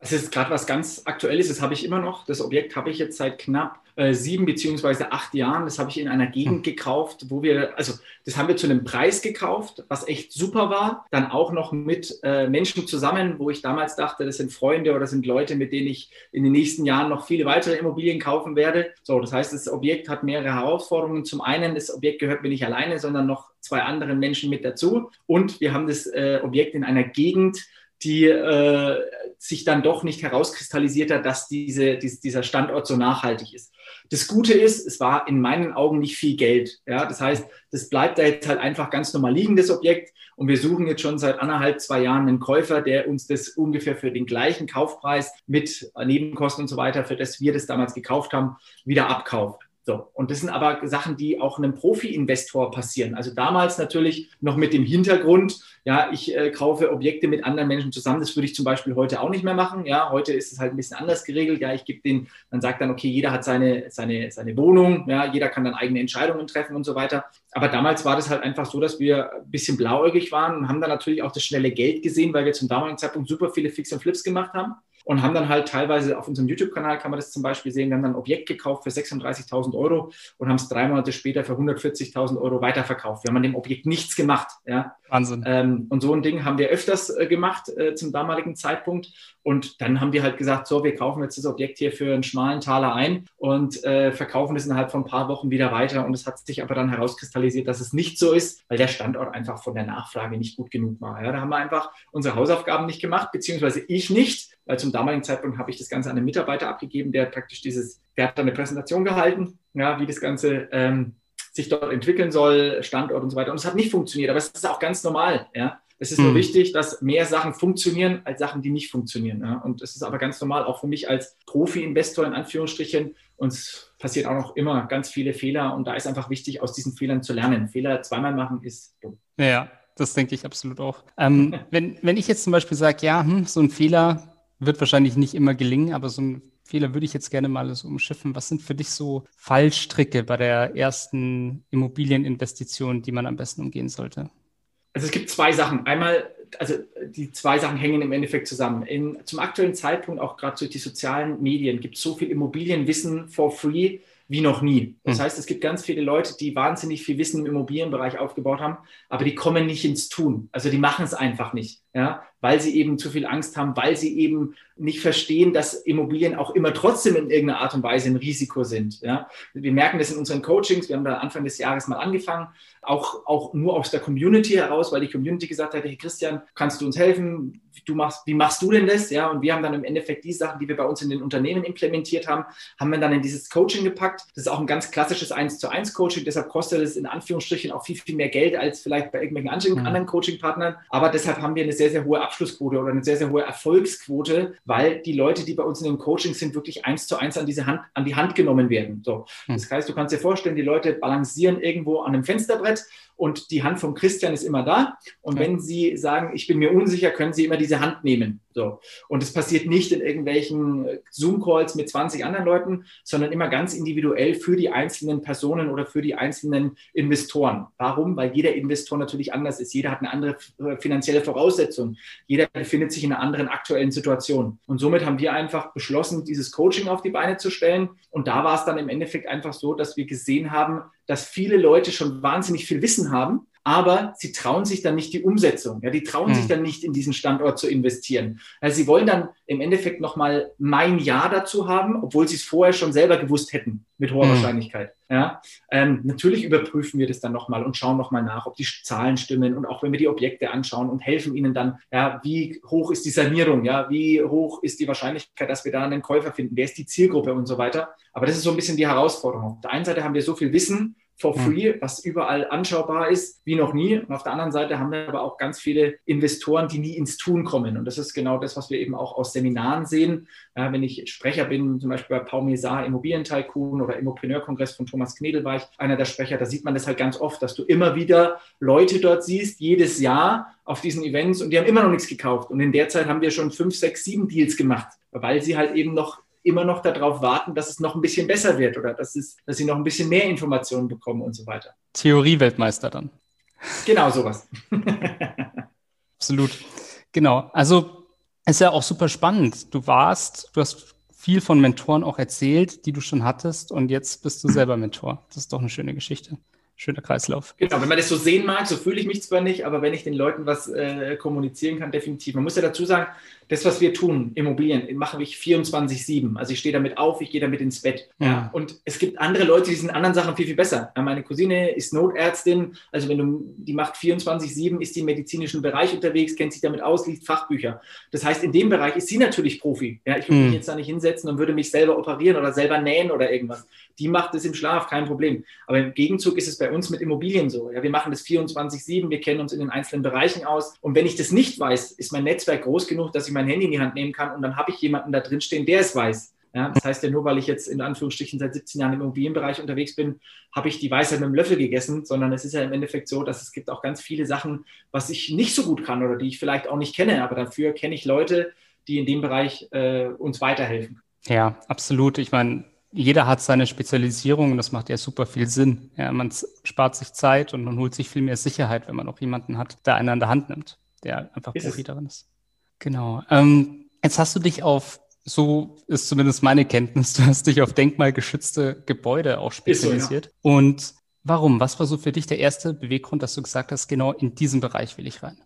Es ist gerade was ganz Aktuelles, das habe ich immer noch. Das Objekt habe ich jetzt seit knapp äh, sieben beziehungsweise acht Jahren. Das habe ich in einer Gegend hm. gekauft, wo wir, also das haben wir zu einem Preis gekauft, was echt super war. Dann auch noch mit äh, Menschen zusammen, wo ich damals dachte, das sind Freunde oder das sind Leute, mit denen ich in den nächsten Jahren noch viele weitere Immobilien kaufen werde. So, das heißt, das Objekt hat mehrere Herausforderungen. Zum einen, das Objekt gehört mir nicht alleine, sondern noch zwei anderen Menschen mit dazu. Und wir haben das äh, Objekt in einer Gegend, die äh, sich dann doch nicht herauskristallisiert hat, dass diese, dies, dieser Standort so nachhaltig ist. Das Gute ist, es war in meinen Augen nicht viel Geld. Ja, das heißt, das bleibt da jetzt halt einfach ganz normal liegen, das Objekt. Und wir suchen jetzt schon seit anderthalb, zwei Jahren einen Käufer, der uns das ungefähr für den gleichen Kaufpreis mit Nebenkosten und so weiter, für das wir das damals gekauft haben, wieder abkauft. So, und das sind aber Sachen, die auch einem Profi-Investor passieren. Also damals natürlich noch mit dem Hintergrund, ja, ich äh, kaufe Objekte mit anderen Menschen zusammen. Das würde ich zum Beispiel heute auch nicht mehr machen. Ja, heute ist es halt ein bisschen anders geregelt. Ja, ich gebe den, man sagt dann, okay, jeder hat seine, seine, seine Wohnung, ja, jeder kann dann eigene Entscheidungen treffen und so weiter. Aber damals war das halt einfach so, dass wir ein bisschen blauäugig waren und haben dann natürlich auch das schnelle Geld gesehen, weil wir zum damaligen Zeitpunkt super viele Fix und Flips gemacht haben und haben dann halt teilweise auf unserem YouTube-Kanal, kann man das zum Beispiel sehen, wir haben dann ein Objekt gekauft für 36.000 Euro und haben es drei Monate später für 140.000 Euro weiterverkauft. Wir haben an dem Objekt nichts gemacht. Ja. Wahnsinn. Ähm, und so ein Ding haben wir öfters äh, gemacht äh, zum damaligen Zeitpunkt. Und dann haben die halt gesagt, so, wir kaufen jetzt das Objekt hier für einen schmalen Taler ein und äh, verkaufen es innerhalb von ein paar Wochen wieder weiter. Und es hat sich aber dann herauskristallisiert, dass es nicht so ist, weil der Standort einfach von der Nachfrage nicht gut genug war. Ja, da haben wir einfach unsere Hausaufgaben nicht gemacht, beziehungsweise ich nicht, weil zum damaligen Zeitpunkt habe ich das Ganze an einen Mitarbeiter abgegeben, der praktisch dieses, der hat dann eine Präsentation gehalten, ja, wie das Ganze ähm, sich dort entwickeln soll, Standort und so weiter. Und es hat nicht funktioniert, aber es ist auch ganz normal. Ja. Es ist nur hm. wichtig, dass mehr Sachen funktionieren als Sachen, die nicht funktionieren. Ja. Und es ist aber ganz normal, auch für mich als Profi-Investor in Anführungsstrichen. Uns passiert auch noch immer ganz viele Fehler und da ist einfach wichtig, aus diesen Fehlern zu lernen. Fehler zweimal machen ist dumm. Ja, das denke ich absolut auch. Ähm, [laughs] wenn, wenn ich jetzt zum Beispiel sage, ja, hm, so ein Fehler wird wahrscheinlich nicht immer gelingen, aber so ein Fehler würde ich jetzt gerne mal so umschiffen. Was sind für dich so Fallstricke bei der ersten Immobilieninvestition, die man am besten umgehen sollte? Also es gibt zwei Sachen. Einmal, also die zwei Sachen hängen im Endeffekt zusammen. In, zum aktuellen Zeitpunkt, auch gerade durch die sozialen Medien, gibt es so viel Immobilienwissen for free wie noch nie. Das hm. heißt, es gibt ganz viele Leute, die wahnsinnig viel Wissen im Immobilienbereich aufgebaut haben, aber die kommen nicht ins Tun. Also die machen es einfach nicht ja, weil sie eben zu viel Angst haben, weil sie eben nicht verstehen, dass Immobilien auch immer trotzdem in irgendeiner Art und Weise ein Risiko sind. Ja. Wir merken das in unseren Coachings, wir haben da Anfang des Jahres mal angefangen, auch, auch nur aus der Community heraus, weil die Community gesagt hat, hey Christian, kannst du uns helfen? Du machst, wie machst du denn das? Ja, und wir haben dann im Endeffekt die Sachen, die wir bei uns in den Unternehmen implementiert haben, haben wir dann in dieses Coaching gepackt. Das ist auch ein ganz klassisches 1 zu 1 Coaching, deshalb kostet es in Anführungsstrichen auch viel, viel mehr Geld als vielleicht bei irgendwelchen mhm. anderen Coaching-Partnern. Aber deshalb haben wir eine sehr sehr, hohe Abschlussquote oder eine sehr, sehr hohe Erfolgsquote, weil die Leute, die bei uns in den Coachings sind, wirklich eins zu eins an diese Hand, an die Hand genommen werden. So. Hm. Das heißt, du kannst dir vorstellen, die Leute balancieren irgendwo an einem Fensterbrett und die Hand vom Christian ist immer da. Und ja. wenn Sie sagen, ich bin mir unsicher, können Sie immer diese Hand nehmen. So. Und es passiert nicht in irgendwelchen äh, Zoom-Calls mit 20 anderen Leuten, sondern immer ganz individuell für die einzelnen Personen oder für die einzelnen Investoren. Warum? Weil jeder Investor natürlich anders ist. Jeder hat eine andere äh, finanzielle Voraussetzung. Jeder befindet sich in einer anderen aktuellen Situation. Und somit haben wir einfach beschlossen, dieses Coaching auf die Beine zu stellen. Und da war es dann im Endeffekt einfach so, dass wir gesehen haben, dass viele Leute schon wahnsinnig viel Wissen haben, aber sie trauen sich dann nicht die Umsetzung. Ja, die trauen hm. sich dann nicht in diesen Standort zu investieren. Also sie wollen dann im Endeffekt nochmal mein Ja dazu haben, obwohl sie es vorher schon selber gewusst hätten, mit hoher hm. Wahrscheinlichkeit. Ja, ähm, natürlich überprüfen wir das dann nochmal und schauen nochmal nach, ob die Zahlen stimmen und auch wenn wir die Objekte anschauen und helfen ihnen dann, ja, wie hoch ist die Sanierung, ja, wie hoch ist die Wahrscheinlichkeit, dass wir da einen Käufer finden, wer ist die Zielgruppe und so weiter. Aber das ist so ein bisschen die Herausforderung. Auf der einen Seite haben wir so viel Wissen, for hm. free, was überall anschaubar ist, wie noch nie. Und auf der anderen Seite haben wir aber auch ganz viele Investoren, die nie ins Tun kommen. Und das ist genau das, was wir eben auch aus Seminaren sehen. Ja, wenn ich Sprecher bin, zum Beispiel bei Paul Mesar, Immobilientycoon oder Immopreneur-Kongress von Thomas Knedel war ich einer der Sprecher, da sieht man das halt ganz oft, dass du immer wieder Leute dort siehst, jedes Jahr auf diesen Events und die haben immer noch nichts gekauft. Und in der Zeit haben wir schon fünf, sechs, sieben Deals gemacht, weil sie halt eben noch immer noch darauf warten, dass es noch ein bisschen besser wird oder dass, es, dass sie noch ein bisschen mehr Informationen bekommen und so weiter. Theorie-Weltmeister dann. Genau sowas. [laughs] Absolut. Genau. Also ist ja auch super spannend. Du warst, du hast viel von Mentoren auch erzählt, die du schon hattest und jetzt bist du selber Mentor. Das ist doch eine schöne Geschichte schöner Kreislauf. Genau, wenn man das so sehen mag, so fühle ich mich zwar nicht, aber wenn ich den Leuten was äh, kommunizieren kann, definitiv. Man muss ja dazu sagen, das, was wir tun, Immobilien, mache ich 24-7. Also ich stehe damit auf, ich gehe damit ins Bett. Ja. Und es gibt andere Leute, die sind anderen Sachen viel, viel besser. Meine Cousine ist Notärztin, also wenn du, die macht 24-7, ist die im medizinischen Bereich unterwegs, kennt sich damit aus, liest Fachbücher. Das heißt, in dem Bereich ist sie natürlich Profi. Ja, ich würde mhm. mich jetzt da nicht hinsetzen und würde mich selber operieren oder selber nähen oder irgendwas. Die macht es im Schlaf, kein Problem. Aber im Gegenzug ist es bei uns mit Immobilien so. Ja, wir machen das 24-7, wir kennen uns in den einzelnen Bereichen aus. Und wenn ich das nicht weiß, ist mein Netzwerk groß genug, dass ich mein Handy in die Hand nehmen kann und dann habe ich jemanden da drin stehen, der es weiß. Ja, das heißt ja nur, weil ich jetzt in Anführungsstrichen seit 17 Jahren im Immobilienbereich unterwegs bin, habe ich die Weisheit mit dem Löffel gegessen, sondern es ist ja im Endeffekt so, dass es gibt auch ganz viele Sachen, was ich nicht so gut kann oder die ich vielleicht auch nicht kenne, aber dafür kenne ich Leute, die in dem Bereich äh, uns weiterhelfen. Ja, absolut. Ich meine, jeder hat seine Spezialisierung und das macht ja super viel Sinn. Ja, man spart sich Zeit und man holt sich viel mehr Sicherheit, wenn man auch jemanden hat, der einen an der Hand nimmt, der einfach ist Profi es? darin ist. Genau. Ähm, jetzt hast du dich auf, so ist zumindest meine Kenntnis, [laughs] du hast dich auf denkmalgeschützte Gebäude auch spezialisiert. So, ja. Und warum? Was war so für dich der erste Beweggrund, dass du gesagt hast, genau in diesem Bereich will ich rein?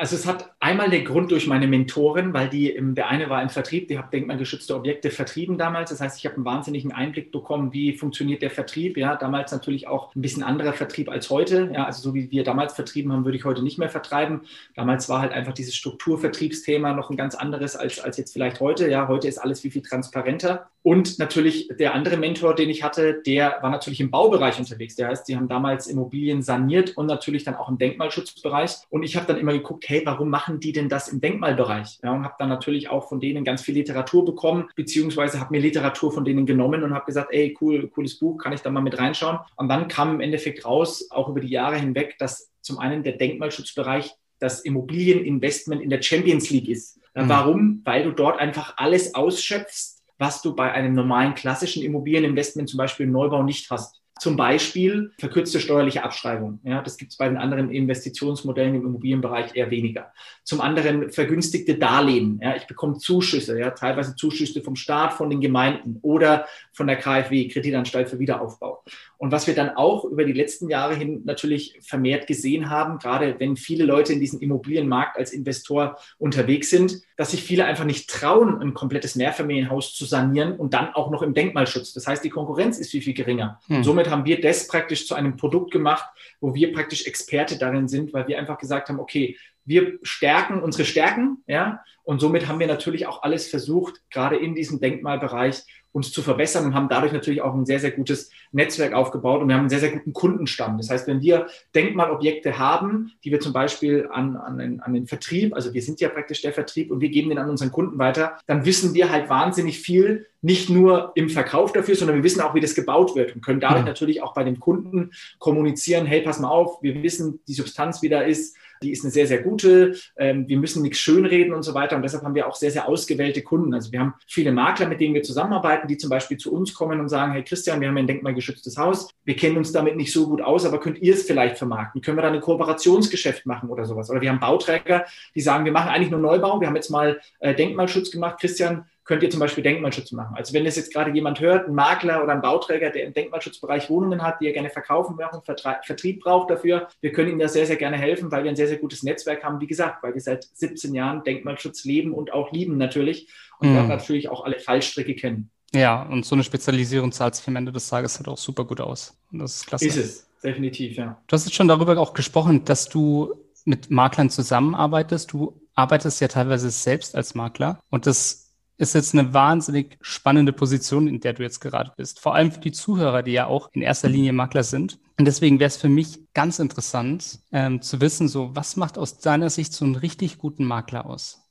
Also es hat Einmal der Grund durch meine Mentoren, weil die, der eine war im Vertrieb, die haben denkmalgeschützte Objekte vertrieben damals. Das heißt, ich habe einen wahnsinnigen Einblick bekommen, wie funktioniert der Vertrieb. Ja, damals natürlich auch ein bisschen anderer Vertrieb als heute. Ja, also so wie wir damals vertrieben haben, würde ich heute nicht mehr vertreiben. Damals war halt einfach dieses Strukturvertriebsthema noch ein ganz anderes als, als jetzt vielleicht heute. Ja, heute ist alles viel, viel transparenter. Und natürlich der andere Mentor, den ich hatte, der war natürlich im Baubereich unterwegs. Der heißt, die haben damals Immobilien saniert und natürlich dann auch im Denkmalschutzbereich. Und ich habe dann immer geguckt, hey, warum machen die denn das im Denkmalbereich? Ja, und habe dann natürlich auch von denen ganz viel Literatur bekommen, beziehungsweise habe mir Literatur von denen genommen und habe gesagt, ey, cool, cooles Buch, kann ich da mal mit reinschauen? Und dann kam im Endeffekt raus, auch über die Jahre hinweg, dass zum einen der Denkmalschutzbereich das Immobilieninvestment in der Champions League ist. Mhm. Warum? Weil du dort einfach alles ausschöpfst, was du bei einem normalen klassischen Immobilieninvestment, zum Beispiel im Neubau, nicht hast. Zum Beispiel verkürzte steuerliche Abschreibung. Ja, das gibt es bei den anderen Investitionsmodellen im Immobilienbereich eher weniger. Zum anderen vergünstigte Darlehen. Ja, ich bekomme Zuschüsse, ja, teilweise Zuschüsse vom Staat, von den Gemeinden oder von der KfW, Kreditanstalt für Wiederaufbau. Und was wir dann auch über die letzten Jahre hin natürlich vermehrt gesehen haben, gerade wenn viele Leute in diesem Immobilienmarkt als Investor unterwegs sind, dass sich viele einfach nicht trauen, ein komplettes Mehrfamilienhaus zu sanieren und dann auch noch im Denkmalschutz. Das heißt, die Konkurrenz ist viel, viel geringer. Hm. Und haben wir das praktisch zu einem Produkt gemacht, wo wir praktisch Experte darin sind, weil wir einfach gesagt haben, okay, wir stärken unsere Stärken, ja, und somit haben wir natürlich auch alles versucht, gerade in diesem Denkmalbereich uns zu verbessern und haben dadurch natürlich auch ein sehr, sehr gutes Netzwerk aufgebaut und wir haben einen sehr, sehr guten Kundenstamm. Das heißt, wenn wir Denkmalobjekte haben, die wir zum Beispiel an, an, den, an den Vertrieb, also wir sind ja praktisch der Vertrieb und wir geben den an unseren Kunden weiter, dann wissen wir halt wahnsinnig viel, nicht nur im Verkauf dafür, sondern wir wissen auch, wie das gebaut wird und können dadurch mhm. natürlich auch bei den Kunden kommunizieren, hey, pass mal auf, wir wissen die Substanz, wie da ist, die ist eine sehr, sehr gute. Ähm, wir müssen nichts schönreden und so weiter. Und deshalb haben wir auch sehr, sehr ausgewählte Kunden. Also wir haben viele Makler, mit denen wir zusammenarbeiten, die zum Beispiel zu uns kommen und sagen, hey Christian, wir haben ein denkmalgeschütztes Haus. Wir kennen uns damit nicht so gut aus, aber könnt ihr es vielleicht vermarkten? Können wir da ein Kooperationsgeschäft machen oder sowas? Oder wir haben Bauträger, die sagen, wir machen eigentlich nur Neubau. Wir haben jetzt mal äh, Denkmalschutz gemacht. Christian, könnt ihr zum Beispiel Denkmalschutz machen. Also wenn das jetzt gerade jemand hört, ein Makler oder ein Bauträger, der im Denkmalschutzbereich Wohnungen hat, die er gerne verkaufen einen Vertrieb braucht dafür, wir können ihm da sehr, sehr gerne helfen, weil wir ein sehr, sehr gutes Netzwerk haben. Wie gesagt, weil wir seit 17 Jahren Denkmalschutz leben und auch lieben natürlich und mhm. natürlich auch alle Fallstricke kennen. Ja, und so eine Spezialisierung zahlt sich am Ende des Tages halt auch super gut aus. Und das ist klasse. Ist es, definitiv, ja. Du hast jetzt schon darüber auch gesprochen, dass du mit Maklern zusammenarbeitest. Du arbeitest ja teilweise selbst als Makler und das ist jetzt eine wahnsinnig spannende Position, in der du jetzt gerade bist. Vor allem für die Zuhörer, die ja auch in erster Linie Makler sind. Und deswegen wäre es für mich ganz interessant ähm, zu wissen, so was macht aus deiner Sicht so einen richtig guten Makler aus?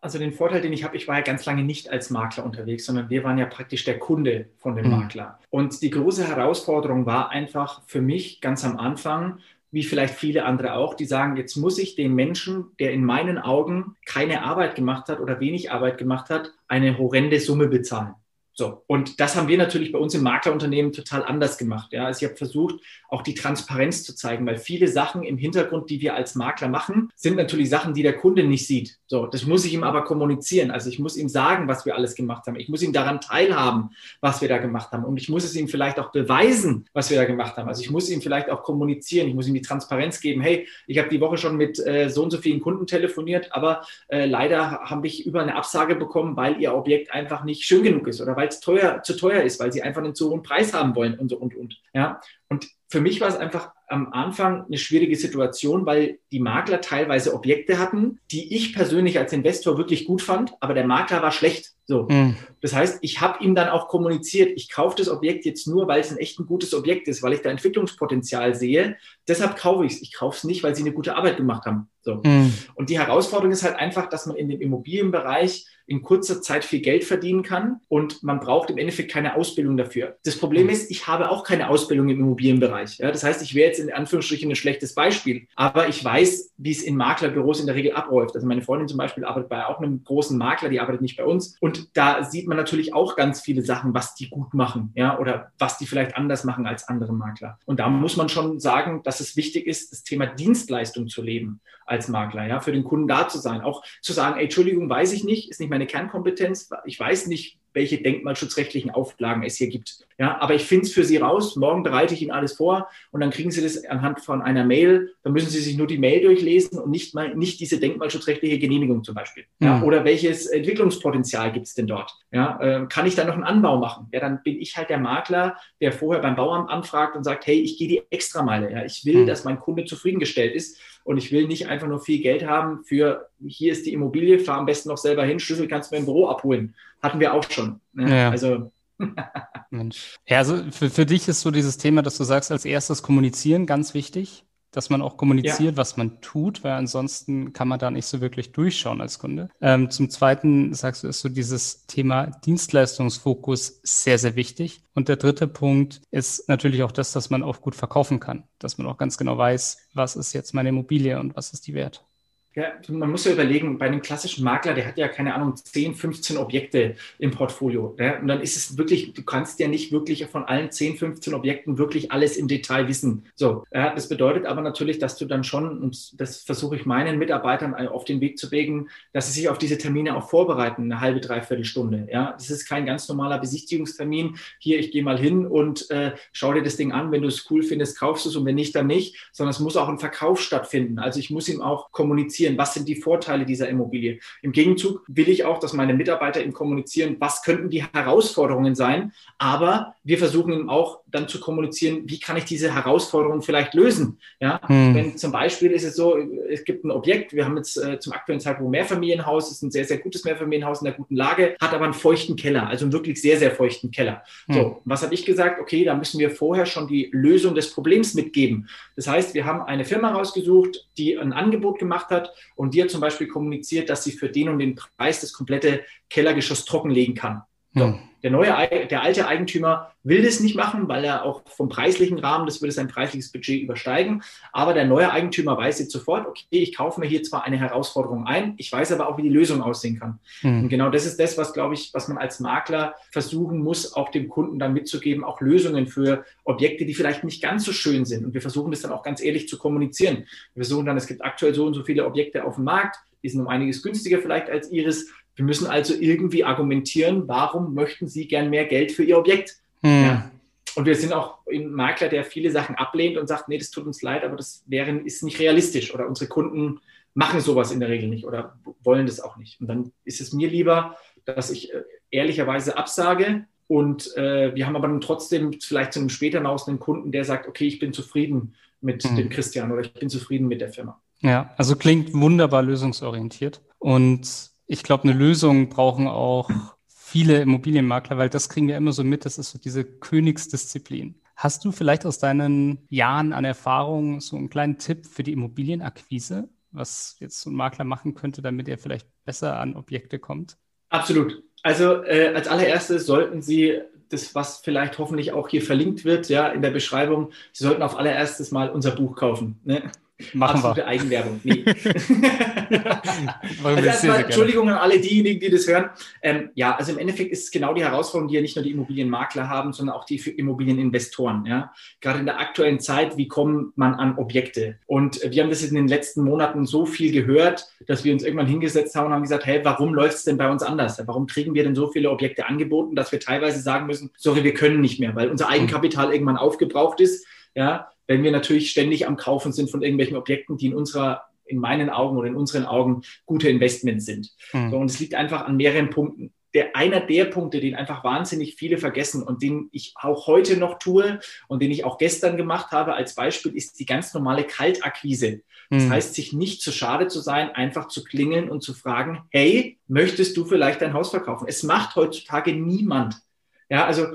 Also den Vorteil, den ich habe, ich war ja ganz lange nicht als Makler unterwegs, sondern wir waren ja praktisch der Kunde von dem mhm. Makler. Und die große Herausforderung war einfach für mich ganz am Anfang, wie vielleicht viele andere auch, die sagen, jetzt muss ich dem Menschen, der in meinen Augen keine Arbeit gemacht hat oder wenig Arbeit gemacht hat, eine horrende Summe bezahlen. So, und das haben wir natürlich bei uns im Maklerunternehmen total anders gemacht. Ja. Also ich habe versucht, auch die Transparenz zu zeigen, weil viele Sachen im Hintergrund, die wir als Makler machen, sind natürlich Sachen, die der Kunde nicht sieht. So, das muss ich ihm aber kommunizieren. Also ich muss ihm sagen, was wir alles gemacht haben. Ich muss ihm daran teilhaben, was wir da gemacht haben. Und ich muss es ihm vielleicht auch beweisen, was wir da gemacht haben. Also ich muss ihm vielleicht auch kommunizieren. Ich muss ihm die Transparenz geben. Hey, ich habe die Woche schon mit äh, so und so vielen Kunden telefoniert, aber äh, leider habe ich über eine Absage bekommen, weil ihr Objekt einfach nicht schön genug ist oder weil es teuer, zu teuer ist, weil sie einfach einen zu hohen Preis haben wollen und so und und. Ja, und für mich war es einfach am Anfang eine schwierige Situation, weil die Makler teilweise Objekte hatten, die ich persönlich als Investor wirklich gut fand, aber der Makler war schlecht. So. Mhm. Das heißt, ich habe ihm dann auch kommuniziert, ich kaufe das Objekt jetzt nur, weil es ein echt ein gutes Objekt ist, weil ich da Entwicklungspotenzial sehe. Deshalb kaufe ich es. Ich kaufe es nicht, weil sie eine gute Arbeit gemacht haben. So. Mhm. Und die Herausforderung ist halt einfach, dass man in dem Immobilienbereich in kurzer Zeit viel Geld verdienen kann und man braucht im Endeffekt keine Ausbildung dafür. Das Problem mhm. ist, ich habe auch keine Ausbildung im Immobilienbereich. Ja, das heißt, ich wäre jetzt in Anführungsstrichen ein schlechtes Beispiel, aber ich weiß, wie es in Maklerbüros in der Regel abläuft. Also meine Freundin zum Beispiel arbeitet bei auch einem großen Makler, die arbeitet nicht bei uns und da sieht man natürlich auch ganz viele Sachen, was die gut machen, ja, oder was die vielleicht anders machen als andere Makler. Und da muss man schon sagen, dass es wichtig ist, das Thema Dienstleistung zu leben als Makler, ja, für den Kunden da zu sein, auch zu sagen, ey, Entschuldigung, weiß ich nicht, ist nicht meine Kernkompetenz, ich weiß nicht, welche denkmalschutzrechtlichen Auflagen es hier gibt. Ja, aber ich finde es für Sie raus. Morgen bereite ich Ihnen alles vor und dann kriegen Sie das anhand von einer Mail. Dann müssen Sie sich nur die Mail durchlesen und nicht mal nicht diese denkmalschutzrechtliche Genehmigung zum Beispiel. Ja, mhm. Oder welches Entwicklungspotenzial gibt es denn dort? Ja, äh, kann ich da noch einen Anbau machen? Ja, dann bin ich halt der Makler, der vorher beim Bauamt anfragt und sagt, hey, ich gehe die Extrameile. Ja, ich will, mhm. dass mein Kunde zufriedengestellt ist und ich will nicht einfach nur viel Geld haben für hier ist die Immobilie, fahr am besten noch selber hin, Schlüssel kannst du mir im Büro abholen. Hatten wir auch schon. Ne? Ja. Also [laughs] Mensch. Ja, also für, für dich ist so dieses Thema, dass du sagst, als erstes kommunizieren ganz wichtig, dass man auch kommuniziert, ja. was man tut, weil ansonsten kann man da nicht so wirklich durchschauen als Kunde. Ähm, zum Zweiten sagst du, ist so dieses Thema Dienstleistungsfokus sehr, sehr wichtig. Und der dritte Punkt ist natürlich auch das, dass man auch gut verkaufen kann, dass man auch ganz genau weiß, was ist jetzt meine Immobilie und was ist die wert. Ja, man muss ja überlegen, bei einem klassischen Makler, der hat ja keine Ahnung, 10, 15 Objekte im Portfolio. Ja? Und dann ist es wirklich, du kannst ja nicht wirklich von allen 10, 15 Objekten wirklich alles im Detail wissen. So, ja, das bedeutet aber natürlich, dass du dann schon, und das versuche ich meinen Mitarbeitern auf den Weg zu legen, dass sie sich auf diese Termine auch vorbereiten, eine halbe, dreiviertel Stunde. Ja? Das ist kein ganz normaler Besichtigungstermin. Hier, ich gehe mal hin und äh, schau dir das Ding an. Wenn du es cool findest, kaufst du es und wenn nicht, dann nicht. Sondern es muss auch ein Verkauf stattfinden. Also ich muss ihm auch kommunizieren kommunizieren, was sind die Vorteile dieser Immobilie. Im Gegenzug will ich auch, dass meine Mitarbeiter ihm kommunizieren, was könnten die Herausforderungen sein, aber wir versuchen ihm auch dann zu kommunizieren, wie kann ich diese Herausforderungen vielleicht lösen. Ja, hm. wenn zum Beispiel ist es so, es gibt ein Objekt, wir haben jetzt äh, zum aktuellen Zeitpunkt ein Mehrfamilienhaus, ist ein sehr, sehr gutes Mehrfamilienhaus in einer guten Lage, hat aber einen feuchten Keller, also einen wirklich sehr, sehr feuchten Keller. Hm. So, was habe ich gesagt? Okay, da müssen wir vorher schon die Lösung des Problems mitgeben. Das heißt, wir haben eine Firma rausgesucht, die ein Angebot gemacht hat und hat zum Beispiel kommuniziert, dass sie für den und den Preis das komplette Kellergeschoss trockenlegen kann. So. Hm. Der neue, der alte Eigentümer will das nicht machen, weil er auch vom preislichen Rahmen, das würde sein preisliches Budget übersteigen. Aber der neue Eigentümer weiß jetzt sofort, okay, ich kaufe mir hier zwar eine Herausforderung ein, ich weiß aber auch, wie die Lösung aussehen kann. Mhm. Und genau das ist das, was, glaube ich, was man als Makler versuchen muss, auch dem Kunden dann mitzugeben, auch Lösungen für Objekte, die vielleicht nicht ganz so schön sind. Und wir versuchen das dann auch ganz ehrlich zu kommunizieren. Wir versuchen dann, es gibt aktuell so und so viele Objekte auf dem Markt, die sind um einiges günstiger vielleicht als Ihres. Wir müssen also irgendwie argumentieren, warum möchten Sie gern mehr Geld für Ihr Objekt? Hm. Ja. Und wir sind auch ein Makler, der viele Sachen ablehnt und sagt, nee, das tut uns leid, aber das wäre, ist nicht realistisch oder unsere Kunden machen sowas in der Regel nicht oder wollen das auch nicht. Und dann ist es mir lieber, dass ich äh, ehrlicherweise absage und äh, wir haben aber dann trotzdem vielleicht zu einem späteren aus einen Kunden, der sagt, okay, ich bin zufrieden mit hm. dem Christian oder ich bin zufrieden mit der Firma. Ja, also klingt wunderbar lösungsorientiert und ich glaube, eine Lösung brauchen auch viele Immobilienmakler, weil das kriegen wir immer so mit, das ist so diese Königsdisziplin. Hast du vielleicht aus deinen Jahren an Erfahrung so einen kleinen Tipp für die Immobilienakquise, was jetzt so ein Makler machen könnte, damit er vielleicht besser an Objekte kommt? Absolut. Also äh, als allererstes sollten Sie das, was vielleicht hoffentlich auch hier verlinkt wird, ja, in der Beschreibung, Sie sollten auf allererstes mal unser Buch kaufen. Ne? Machen Absolute wir. Eigenwerbung. Nee. [laughs] [laughs] also erstmal, Entschuldigung an alle diejenigen, die das hören. Ähm, ja, also im Endeffekt ist es genau die Herausforderung, die ja nicht nur die Immobilienmakler haben, sondern auch die für Immobilieninvestoren. Ja? Gerade in der aktuellen Zeit, wie kommt man an Objekte? Und wir haben das in den letzten Monaten so viel gehört, dass wir uns irgendwann hingesetzt haben und haben gesagt, hey, warum läuft es denn bei uns anders? Warum kriegen wir denn so viele Objekte angeboten, dass wir teilweise sagen müssen, sorry, wir können nicht mehr, weil unser Eigenkapital irgendwann aufgebraucht ist. Ja, wenn wir natürlich ständig am Kaufen sind von irgendwelchen Objekten, die in unserer in meinen Augen oder in unseren Augen gute Investments sind. Mhm. So, und es liegt einfach an mehreren Punkten. Der, einer der Punkte, den einfach wahnsinnig viele vergessen und den ich auch heute noch tue und den ich auch gestern gemacht habe als Beispiel, ist die ganz normale Kaltakquise. Das mhm. heißt, sich nicht zu schade zu sein, einfach zu klingeln und zu fragen, hey, möchtest du vielleicht dein Haus verkaufen? Es macht heutzutage niemand. Ja, also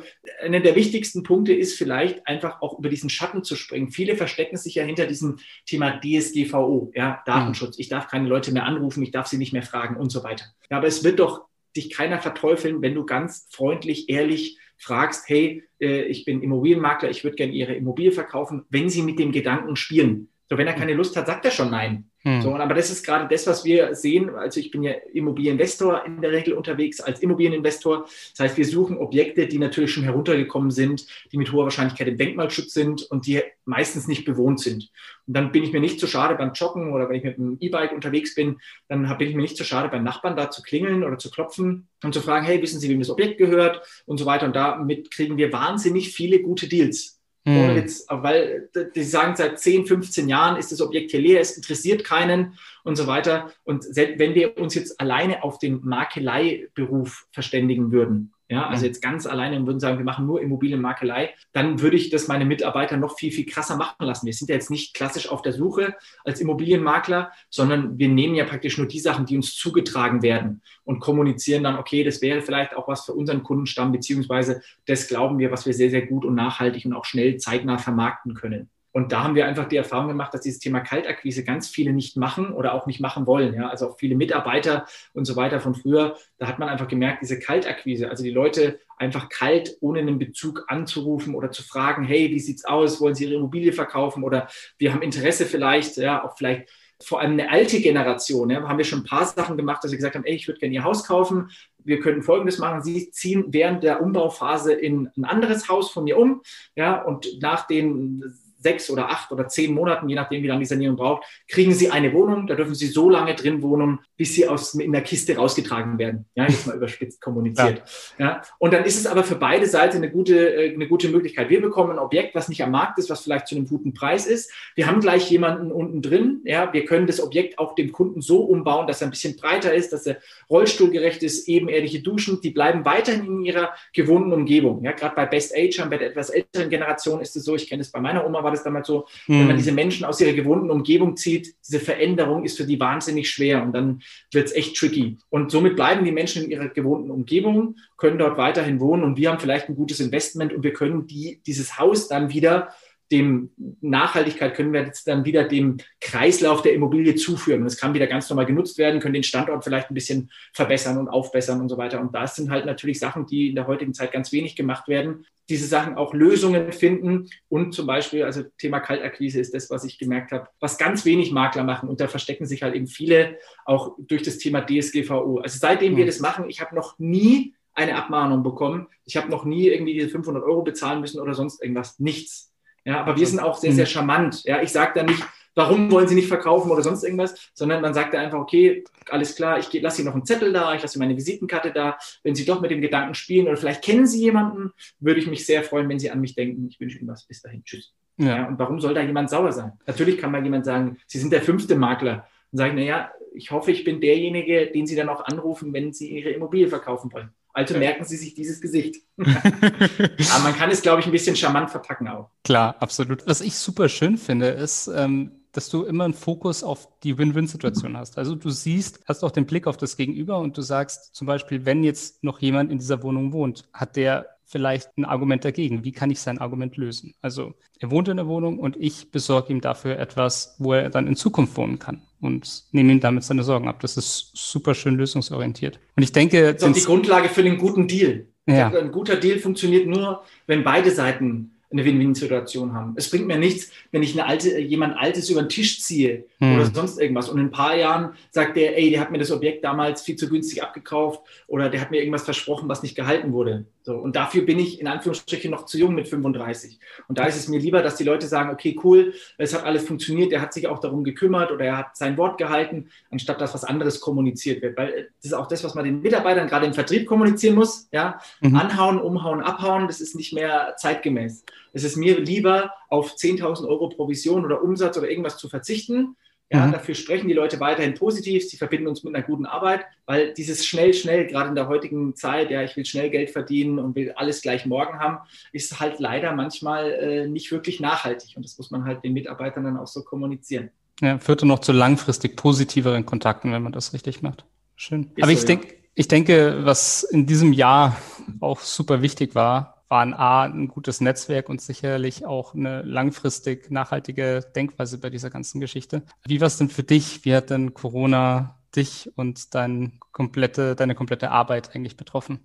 einer der wichtigsten Punkte ist vielleicht einfach auch über diesen Schatten zu springen. Viele verstecken sich ja hinter diesem Thema DSGVO, ja, Datenschutz. Ich darf keine Leute mehr anrufen, ich darf sie nicht mehr fragen und so weiter. Ja, aber es wird doch dich keiner verteufeln, wenn du ganz freundlich, ehrlich fragst, hey, äh, ich bin Immobilienmakler, ich würde gerne Ihre Immobilie verkaufen, wenn Sie mit dem Gedanken spielen. So, wenn er keine Lust hat, sagt er schon nein. Hm. So, aber das ist gerade das, was wir sehen. Also ich bin ja Immobilieninvestor in der Regel unterwegs als Immobilieninvestor. Das heißt, wir suchen Objekte, die natürlich schon heruntergekommen sind, die mit hoher Wahrscheinlichkeit im Denkmalschutz sind und die meistens nicht bewohnt sind. Und dann bin ich mir nicht so schade beim Joggen oder wenn ich mit einem E-Bike unterwegs bin, dann bin ich mir nicht so schade beim Nachbarn da zu klingeln oder zu klopfen und zu fragen, hey, wissen Sie, wem das Objekt gehört und so weiter. Und damit kriegen wir wahnsinnig viele gute Deals. Mhm. Jetzt, weil die sagen, seit 10, 15 Jahren ist das Objekt hier leer, es interessiert keinen und so weiter. Und wenn wir uns jetzt alleine auf den Makeleiberuf verständigen würden, ja, also jetzt ganz alleine und würden sagen, wir machen nur Immobilienmakelei, dann würde ich das meine Mitarbeiter noch viel, viel krasser machen lassen. Wir sind ja jetzt nicht klassisch auf der Suche als Immobilienmakler, sondern wir nehmen ja praktisch nur die Sachen, die uns zugetragen werden und kommunizieren dann, okay, das wäre vielleicht auch was für unseren Kundenstamm, beziehungsweise das glauben wir, was wir sehr, sehr gut und nachhaltig und auch schnell zeitnah vermarkten können. Und da haben wir einfach die Erfahrung gemacht, dass dieses Thema Kaltakquise ganz viele nicht machen oder auch nicht machen wollen. Ja? Also auch viele Mitarbeiter und so weiter von früher, da hat man einfach gemerkt, diese Kaltakquise, also die Leute einfach kalt, ohne einen Bezug anzurufen oder zu fragen, hey, wie sieht's aus? Wollen Sie Ihre Immobilie verkaufen? Oder wir haben Interesse vielleicht, ja, auch vielleicht vor allem eine alte Generation, ja, haben wir schon ein paar Sachen gemacht, dass wir gesagt haben, ey, ich würde gerne Ihr Haus kaufen. Wir könnten Folgendes machen. Sie ziehen während der Umbauphase in ein anderes Haus von mir um, ja, und nach den sechs oder acht oder zehn Monaten, je nachdem, wie lange die Sanierung braucht, kriegen sie eine Wohnung. Da dürfen sie so lange drin wohnen, bis sie aus, in der Kiste rausgetragen werden. Ja, jetzt mal überspitzt kommuniziert. Ja. ja. Und dann ist es aber für beide Seiten eine gute, äh, eine gute Möglichkeit. Wir bekommen ein Objekt, was nicht am Markt ist, was vielleicht zu einem guten Preis ist. Wir haben gleich jemanden unten drin. Ja, wir können das Objekt auch dem Kunden so umbauen, dass er ein bisschen breiter ist, dass er rollstuhlgerecht ist, ebenerdige Duschen. Die bleiben weiterhin in ihrer gewohnten Umgebung. Ja, gerade bei Best Age, bei der etwas älteren Generation ist es so, ich kenne es bei meiner Oma, war das damals so, mhm. wenn man hm. diese Menschen aus ihrer gewohnten Umgebung zieht, diese Veränderung ist für die wahnsinnig schwer und dann wird es echt tricky. Und somit bleiben die Menschen in ihrer gewohnten Umgebung, können dort weiterhin wohnen und wir haben vielleicht ein gutes Investment und wir können die, dieses Haus dann wieder dem Nachhaltigkeit können wir jetzt dann wieder dem Kreislauf der Immobilie zuführen. Und es kann wieder ganz normal genutzt werden, können den Standort vielleicht ein bisschen verbessern und aufbessern und so weiter. Und das sind halt natürlich Sachen, die in der heutigen Zeit ganz wenig gemacht werden. Diese Sachen auch Lösungen finden und zum Beispiel, also Thema Kaltakquise ist das, was ich gemerkt habe, was ganz wenig Makler machen. Und da verstecken sich halt eben viele auch durch das Thema DSGVO. Also seitdem wir das machen, ich habe noch nie eine Abmahnung bekommen. Ich habe noch nie irgendwie diese 500 Euro bezahlen müssen oder sonst irgendwas. Nichts. Ja, aber wir sind auch sehr, sehr hm. charmant. Ja, ich sage da nicht, warum wollen Sie nicht verkaufen oder sonst irgendwas, sondern man sagt da einfach, okay, alles klar, ich lasse Ihnen noch einen Zettel da, ich lasse meine Visitenkarte da. Wenn Sie doch mit dem Gedanken spielen oder vielleicht kennen Sie jemanden, würde ich mich sehr freuen, wenn Sie an mich denken. Ich wünsche Ihnen was. Bis dahin. Tschüss. Ja. ja. und warum soll da jemand sauer sein? Natürlich kann mal jemand sagen, Sie sind der fünfte Makler. Und sagen, naja, ich hoffe, ich bin derjenige, den Sie dann auch anrufen, wenn Sie Ihre Immobilie verkaufen wollen. Also merken Sie sich dieses Gesicht. [laughs] Aber man kann es, glaube ich, ein bisschen charmant verpacken auch. Klar, absolut. Was ich super schön finde, ist, ähm, dass du immer einen Fokus auf die Win-Win-Situation hast. Also du siehst, hast auch den Blick auf das Gegenüber und du sagst zum Beispiel, wenn jetzt noch jemand in dieser Wohnung wohnt, hat der vielleicht ein Argument dagegen. Wie kann ich sein Argument lösen? Also er wohnt in der Wohnung und ich besorge ihm dafür etwas, wo er dann in Zukunft wohnen kann und nehme ihm damit seine Sorgen ab. Das ist super schön lösungsorientiert. Und ich denke. Das ist auch die Grundlage für einen guten Deal. Ja. Ein guter Deal funktioniert nur, wenn beide Seiten eine Win-Win-Situation haben. Es bringt mir nichts, wenn ich eine alte, jemand Altes über den Tisch ziehe hm. oder sonst irgendwas und in ein paar Jahren sagt der, ey, der hat mir das Objekt damals viel zu günstig abgekauft oder der hat mir irgendwas versprochen, was nicht gehalten wurde. So, und dafür bin ich in Anführungsstrichen noch zu jung mit 35. Und da ist es mir lieber, dass die Leute sagen, okay, cool, es hat alles funktioniert, er hat sich auch darum gekümmert oder er hat sein Wort gehalten, anstatt dass was anderes kommuniziert wird. Weil das ist auch das, was man den Mitarbeitern gerade im Vertrieb kommunizieren muss. Ja? Mhm. Anhauen, umhauen, abhauen, das ist nicht mehr zeitgemäß. Es ist mir lieber, auf 10.000 Euro Provision oder Umsatz oder irgendwas zu verzichten, ja, mhm. dafür sprechen die Leute weiterhin positiv. Sie verbinden uns mit einer guten Arbeit, weil dieses schnell, schnell, gerade in der heutigen Zeit, ja, ich will schnell Geld verdienen und will alles gleich morgen haben, ist halt leider manchmal äh, nicht wirklich nachhaltig. Und das muss man halt den Mitarbeitern dann auch so kommunizieren. Ja, führt dann noch zu langfristig positiveren Kontakten, wenn man das richtig macht. Schön. Ist Aber ich, so, denk, ja. ich denke, was in diesem Jahr auch super wichtig war, waren A, ein gutes Netzwerk und sicherlich auch eine langfristig nachhaltige Denkweise bei dieser ganzen Geschichte. Wie war es denn für dich? Wie hat denn Corona dich und dein komplette, deine komplette Arbeit eigentlich betroffen?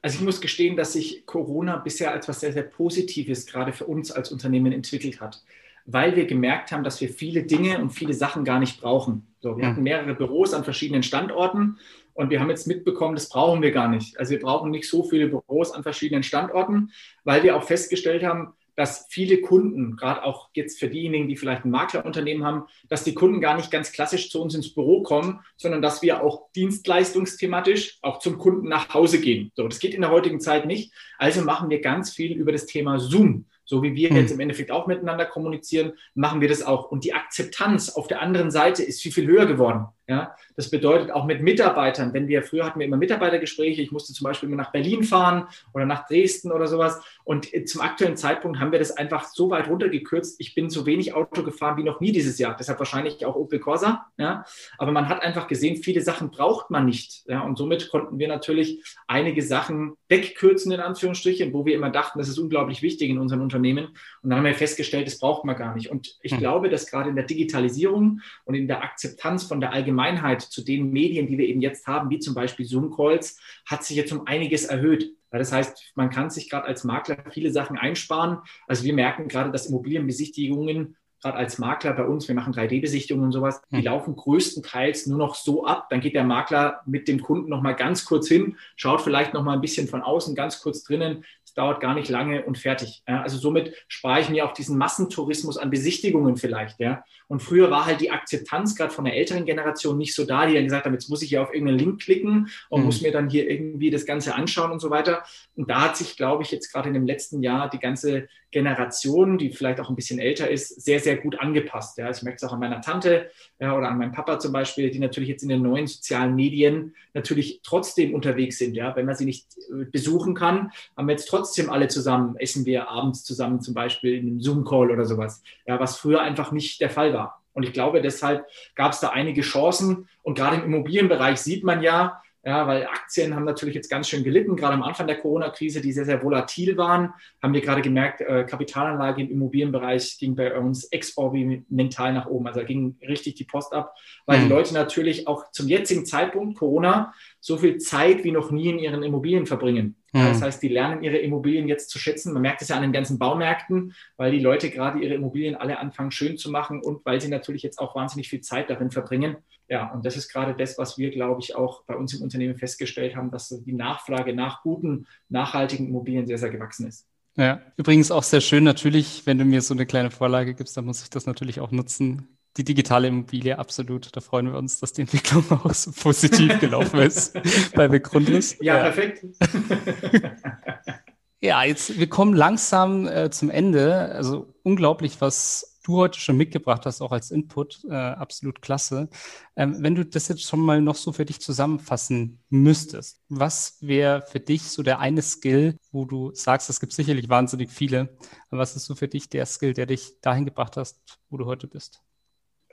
Also ich muss gestehen, dass sich Corona bisher als was sehr, sehr Positives gerade für uns als Unternehmen entwickelt hat. weil wir gemerkt haben, dass wir viele Dinge und viele Sachen gar nicht brauchen. So, wir mhm. hatten mehrere Büros an verschiedenen Standorten und wir haben jetzt mitbekommen, das brauchen wir gar nicht. Also wir brauchen nicht so viele Büros an verschiedenen Standorten, weil wir auch festgestellt haben, dass viele Kunden, gerade auch jetzt für diejenigen, die vielleicht ein Maklerunternehmen haben, dass die Kunden gar nicht ganz klassisch zu uns ins Büro kommen, sondern dass wir auch dienstleistungsthematisch auch zum Kunden nach Hause gehen. So, das geht in der heutigen Zeit nicht. Also machen wir ganz viel über das Thema Zoom. So wie wir hm. jetzt im Endeffekt auch miteinander kommunizieren, machen wir das auch. Und die Akzeptanz auf der anderen Seite ist viel, viel höher geworden. Ja, das bedeutet auch mit Mitarbeitern, wenn wir früher hatten wir immer Mitarbeitergespräche, ich musste zum Beispiel immer nach Berlin fahren oder nach Dresden oder sowas. Und zum aktuellen Zeitpunkt haben wir das einfach so weit runtergekürzt. Ich bin so wenig Auto gefahren wie noch nie dieses Jahr. Deshalb wahrscheinlich auch Opel Corsa. Ja, aber man hat einfach gesehen, viele Sachen braucht man nicht. Ja, und somit konnten wir natürlich einige Sachen wegkürzen in Anführungsstrichen, wo wir immer dachten, das ist unglaublich wichtig in unseren Unternehmen. Und dann haben wir festgestellt, das braucht man gar nicht. Und ich hm. glaube, dass gerade in der Digitalisierung und in der Akzeptanz von der Allgemeinheit Allgemeinheit zu den Medien, die wir eben jetzt haben, wie zum Beispiel Zoom-Calls, hat sich jetzt um einiges erhöht. Das heißt, man kann sich gerade als Makler viele Sachen einsparen. Also wir merken gerade, dass Immobilienbesichtigungen gerade als Makler bei uns, wir machen 3D-Besichtigungen und sowas, die hm. laufen größtenteils nur noch so ab. Dann geht der Makler mit dem Kunden noch mal ganz kurz hin, schaut vielleicht noch mal ein bisschen von außen, ganz kurz drinnen. Es dauert gar nicht lange und fertig. Ja, also somit spare ich mir auch diesen Massentourismus an Besichtigungen vielleicht. Ja. Und früher war halt die Akzeptanz gerade von der älteren Generation nicht so da, die dann gesagt haben, jetzt muss ich hier auf irgendeinen Link klicken und mhm. muss mir dann hier irgendwie das Ganze anschauen und so weiter. Und da hat sich, glaube ich, jetzt gerade in dem letzten Jahr die ganze Generation, die vielleicht auch ein bisschen älter ist, sehr, sehr gut angepasst. Ja, ich merke es auch an meiner Tante ja, oder an meinem Papa zum Beispiel, die natürlich jetzt in den neuen sozialen Medien natürlich trotzdem unterwegs sind. Ja, wenn man sie nicht äh, besuchen kann, haben wir jetzt trotzdem alle zusammen, essen wir abends zusammen zum Beispiel in einem Zoom-Call oder sowas. Ja, was früher einfach nicht der Fall war. Und ich glaube, deshalb gab es da einige Chancen. Und gerade im Immobilienbereich sieht man ja, ja, weil Aktien haben natürlich jetzt ganz schön gelitten, gerade am Anfang der Corona-Krise, die sehr, sehr volatil waren, haben wir gerade gemerkt, äh, Kapitalanlage im Immobilienbereich ging bei uns exorbital nach oben. Also da ging richtig die Post ab, weil mhm. die Leute natürlich auch zum jetzigen Zeitpunkt Corona so viel Zeit wie noch nie in ihren Immobilien verbringen. Mhm. Das heißt, die lernen ihre Immobilien jetzt zu schätzen. Man merkt es ja an den ganzen Baumärkten, weil die Leute gerade ihre Immobilien alle anfangen schön zu machen und weil sie natürlich jetzt auch wahnsinnig viel Zeit darin verbringen. Ja, und das ist gerade das, was wir, glaube ich, auch bei uns im Unternehmen festgestellt haben, dass die Nachfrage nach guten, nachhaltigen Immobilien sehr, sehr gewachsen ist. Ja, übrigens auch sehr schön natürlich, wenn du mir so eine kleine Vorlage gibst, dann muss ich das natürlich auch nutzen die digitale Immobilie, absolut. Da freuen wir uns, dass die Entwicklung auch so positiv gelaufen ist [laughs] bei Begründnis. Ja, ja, perfekt. [laughs] ja, jetzt, wir kommen langsam äh, zum Ende. Also unglaublich, was du heute schon mitgebracht hast, auch als Input. Äh, absolut klasse. Ähm, wenn du das jetzt schon mal noch so für dich zusammenfassen müsstest, was wäre für dich so der eine Skill, wo du sagst, es gibt sicherlich wahnsinnig viele, aber was ist so für dich der Skill, der dich dahin gebracht hast, wo du heute bist?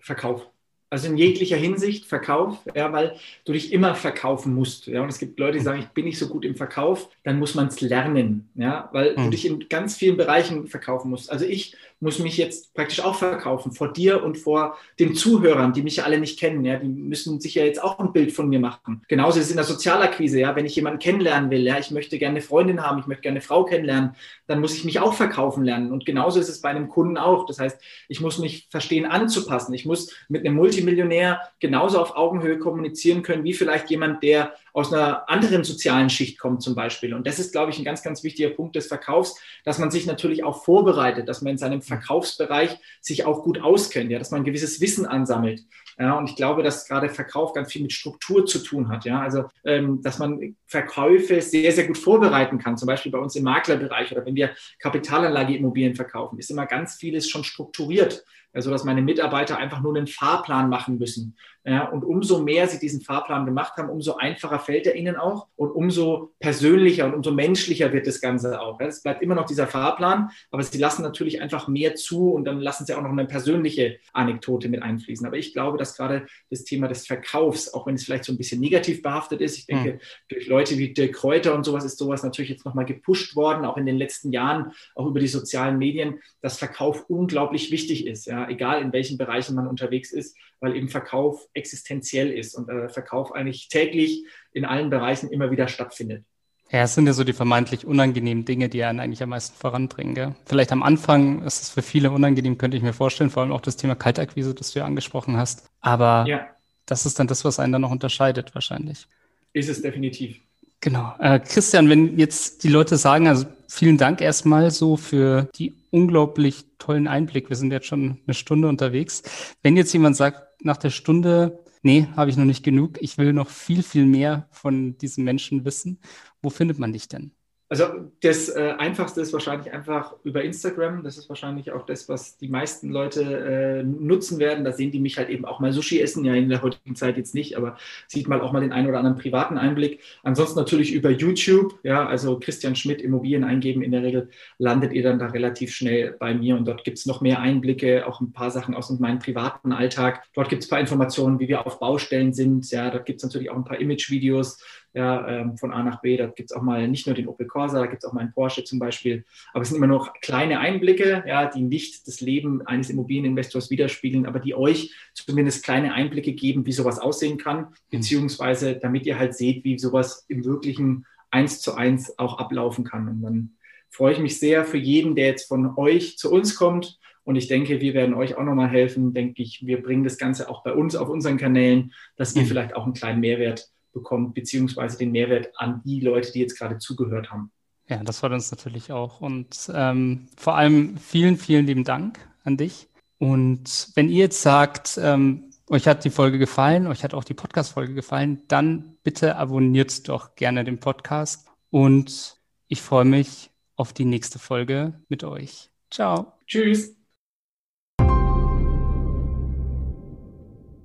Verkauf. Also in jeglicher Hinsicht Verkauf, ja, weil du dich immer verkaufen musst. Ja, und es gibt Leute, die sagen, ich bin nicht so gut im Verkauf, dann muss man es lernen, ja, weil mhm. du dich in ganz vielen Bereichen verkaufen musst. Also ich muss mich jetzt praktisch auch verkaufen vor dir und vor den Zuhörern, die mich ja alle nicht kennen. Ja, die müssen sich ja jetzt auch ein Bild von mir machen. Genauso ist es in der Sozialakquise. Ja, wenn ich jemanden kennenlernen will, ja, ich möchte gerne eine Freundin haben, ich möchte gerne eine Frau kennenlernen, dann muss ich mich auch verkaufen lernen. Und genauso ist es bei einem Kunden auch. Das heißt, ich muss mich verstehen anzupassen. Ich muss mit einem Multimillionär genauso auf Augenhöhe kommunizieren können, wie vielleicht jemand, der aus einer anderen sozialen Schicht kommt zum Beispiel. Und das ist, glaube ich, ein ganz, ganz wichtiger Punkt des Verkaufs, dass man sich natürlich auch vorbereitet, dass man in seinem Verkaufsbereich sich auch gut auskennt, ja, dass man ein gewisses Wissen ansammelt. Ja, und ich glaube, dass gerade Verkauf ganz viel mit Struktur zu tun hat. Ja, also, ähm, dass man Verkäufe sehr, sehr gut vorbereiten kann. Zum Beispiel bei uns im Maklerbereich oder wenn wir Kapitalanlageimmobilien verkaufen, ist immer ganz vieles schon strukturiert so dass meine Mitarbeiter einfach nur einen Fahrplan machen müssen. Ja, und umso mehr sie diesen Fahrplan gemacht haben, umso einfacher fällt er ihnen auch und umso persönlicher und umso menschlicher wird das Ganze auch. Es bleibt immer noch dieser Fahrplan, aber sie lassen natürlich einfach mehr zu und dann lassen sie auch noch eine persönliche Anekdote mit einfließen. Aber ich glaube, dass gerade das Thema des Verkaufs, auch wenn es vielleicht so ein bisschen negativ behaftet ist, ich denke, mhm. durch Leute wie Dirk Kräuter und sowas ist sowas natürlich jetzt nochmal gepusht worden, auch in den letzten Jahren, auch über die sozialen Medien, dass Verkauf unglaublich wichtig ist. Ja, egal in welchen Bereichen man unterwegs ist, weil eben Verkauf existenziell ist und äh, Verkauf eigentlich täglich in allen Bereichen immer wieder stattfindet. Ja, es sind ja so die vermeintlich unangenehmen Dinge, die einen eigentlich am meisten voranbringen. Gell? Vielleicht am Anfang ist es für viele unangenehm, könnte ich mir vorstellen, vor allem auch das Thema Kaltakquise, das du ja angesprochen hast. Aber ja. das ist dann das, was einen dann noch unterscheidet, wahrscheinlich. Ist es definitiv. Genau. Äh, Christian, wenn jetzt die Leute sagen, also vielen Dank erstmal so für die unglaublich tollen Einblick. Wir sind jetzt schon eine Stunde unterwegs. Wenn jetzt jemand sagt, nach der Stunde, nee, habe ich noch nicht genug, ich will noch viel, viel mehr von diesen Menschen wissen, wo findet man dich denn? Also das äh, Einfachste ist wahrscheinlich einfach über Instagram. Das ist wahrscheinlich auch das, was die meisten Leute äh, nutzen werden. Da sehen die mich halt eben auch mal Sushi essen, ja in der heutigen Zeit jetzt nicht, aber sieht mal auch mal den einen oder anderen privaten Einblick. Ansonsten natürlich über YouTube, ja, also Christian Schmidt Immobilien eingeben. In der Regel landet ihr dann da relativ schnell bei mir und dort gibt es noch mehr Einblicke, auch ein paar Sachen aus meinem privaten Alltag. Dort gibt es ein paar Informationen, wie wir auf Baustellen sind. Ja, dort gibt es natürlich auch ein paar Image-Videos ja, ähm, von A nach B. Da gibt es auch mal nicht nur den Opel Corsa, da gibt es auch mal einen Porsche zum Beispiel. Aber es sind immer noch kleine Einblicke, ja, die nicht das Leben eines Immobilieninvestors widerspiegeln, aber die euch zumindest kleine Einblicke geben, wie sowas aussehen kann, mhm. beziehungsweise damit ihr halt seht, wie sowas im wirklichen eins zu eins auch ablaufen kann. Und dann freue ich mich sehr für jeden, der jetzt von euch zu uns kommt. Und ich denke, wir werden euch auch nochmal helfen. Denke ich, wir bringen das Ganze auch bei uns auf unseren Kanälen, dass ihr mhm. vielleicht auch einen kleinen Mehrwert bekommt, beziehungsweise den Mehrwert an die Leute, die jetzt gerade zugehört haben. Ja, das freut uns natürlich auch. Und ähm, vor allem vielen, vielen lieben Dank an dich. Und wenn ihr jetzt sagt, ähm, euch hat die Folge gefallen, euch hat auch die Podcast-Folge gefallen, dann bitte abonniert doch gerne den Podcast. Und ich freue mich auf die nächste Folge mit euch. Ciao. Tschüss.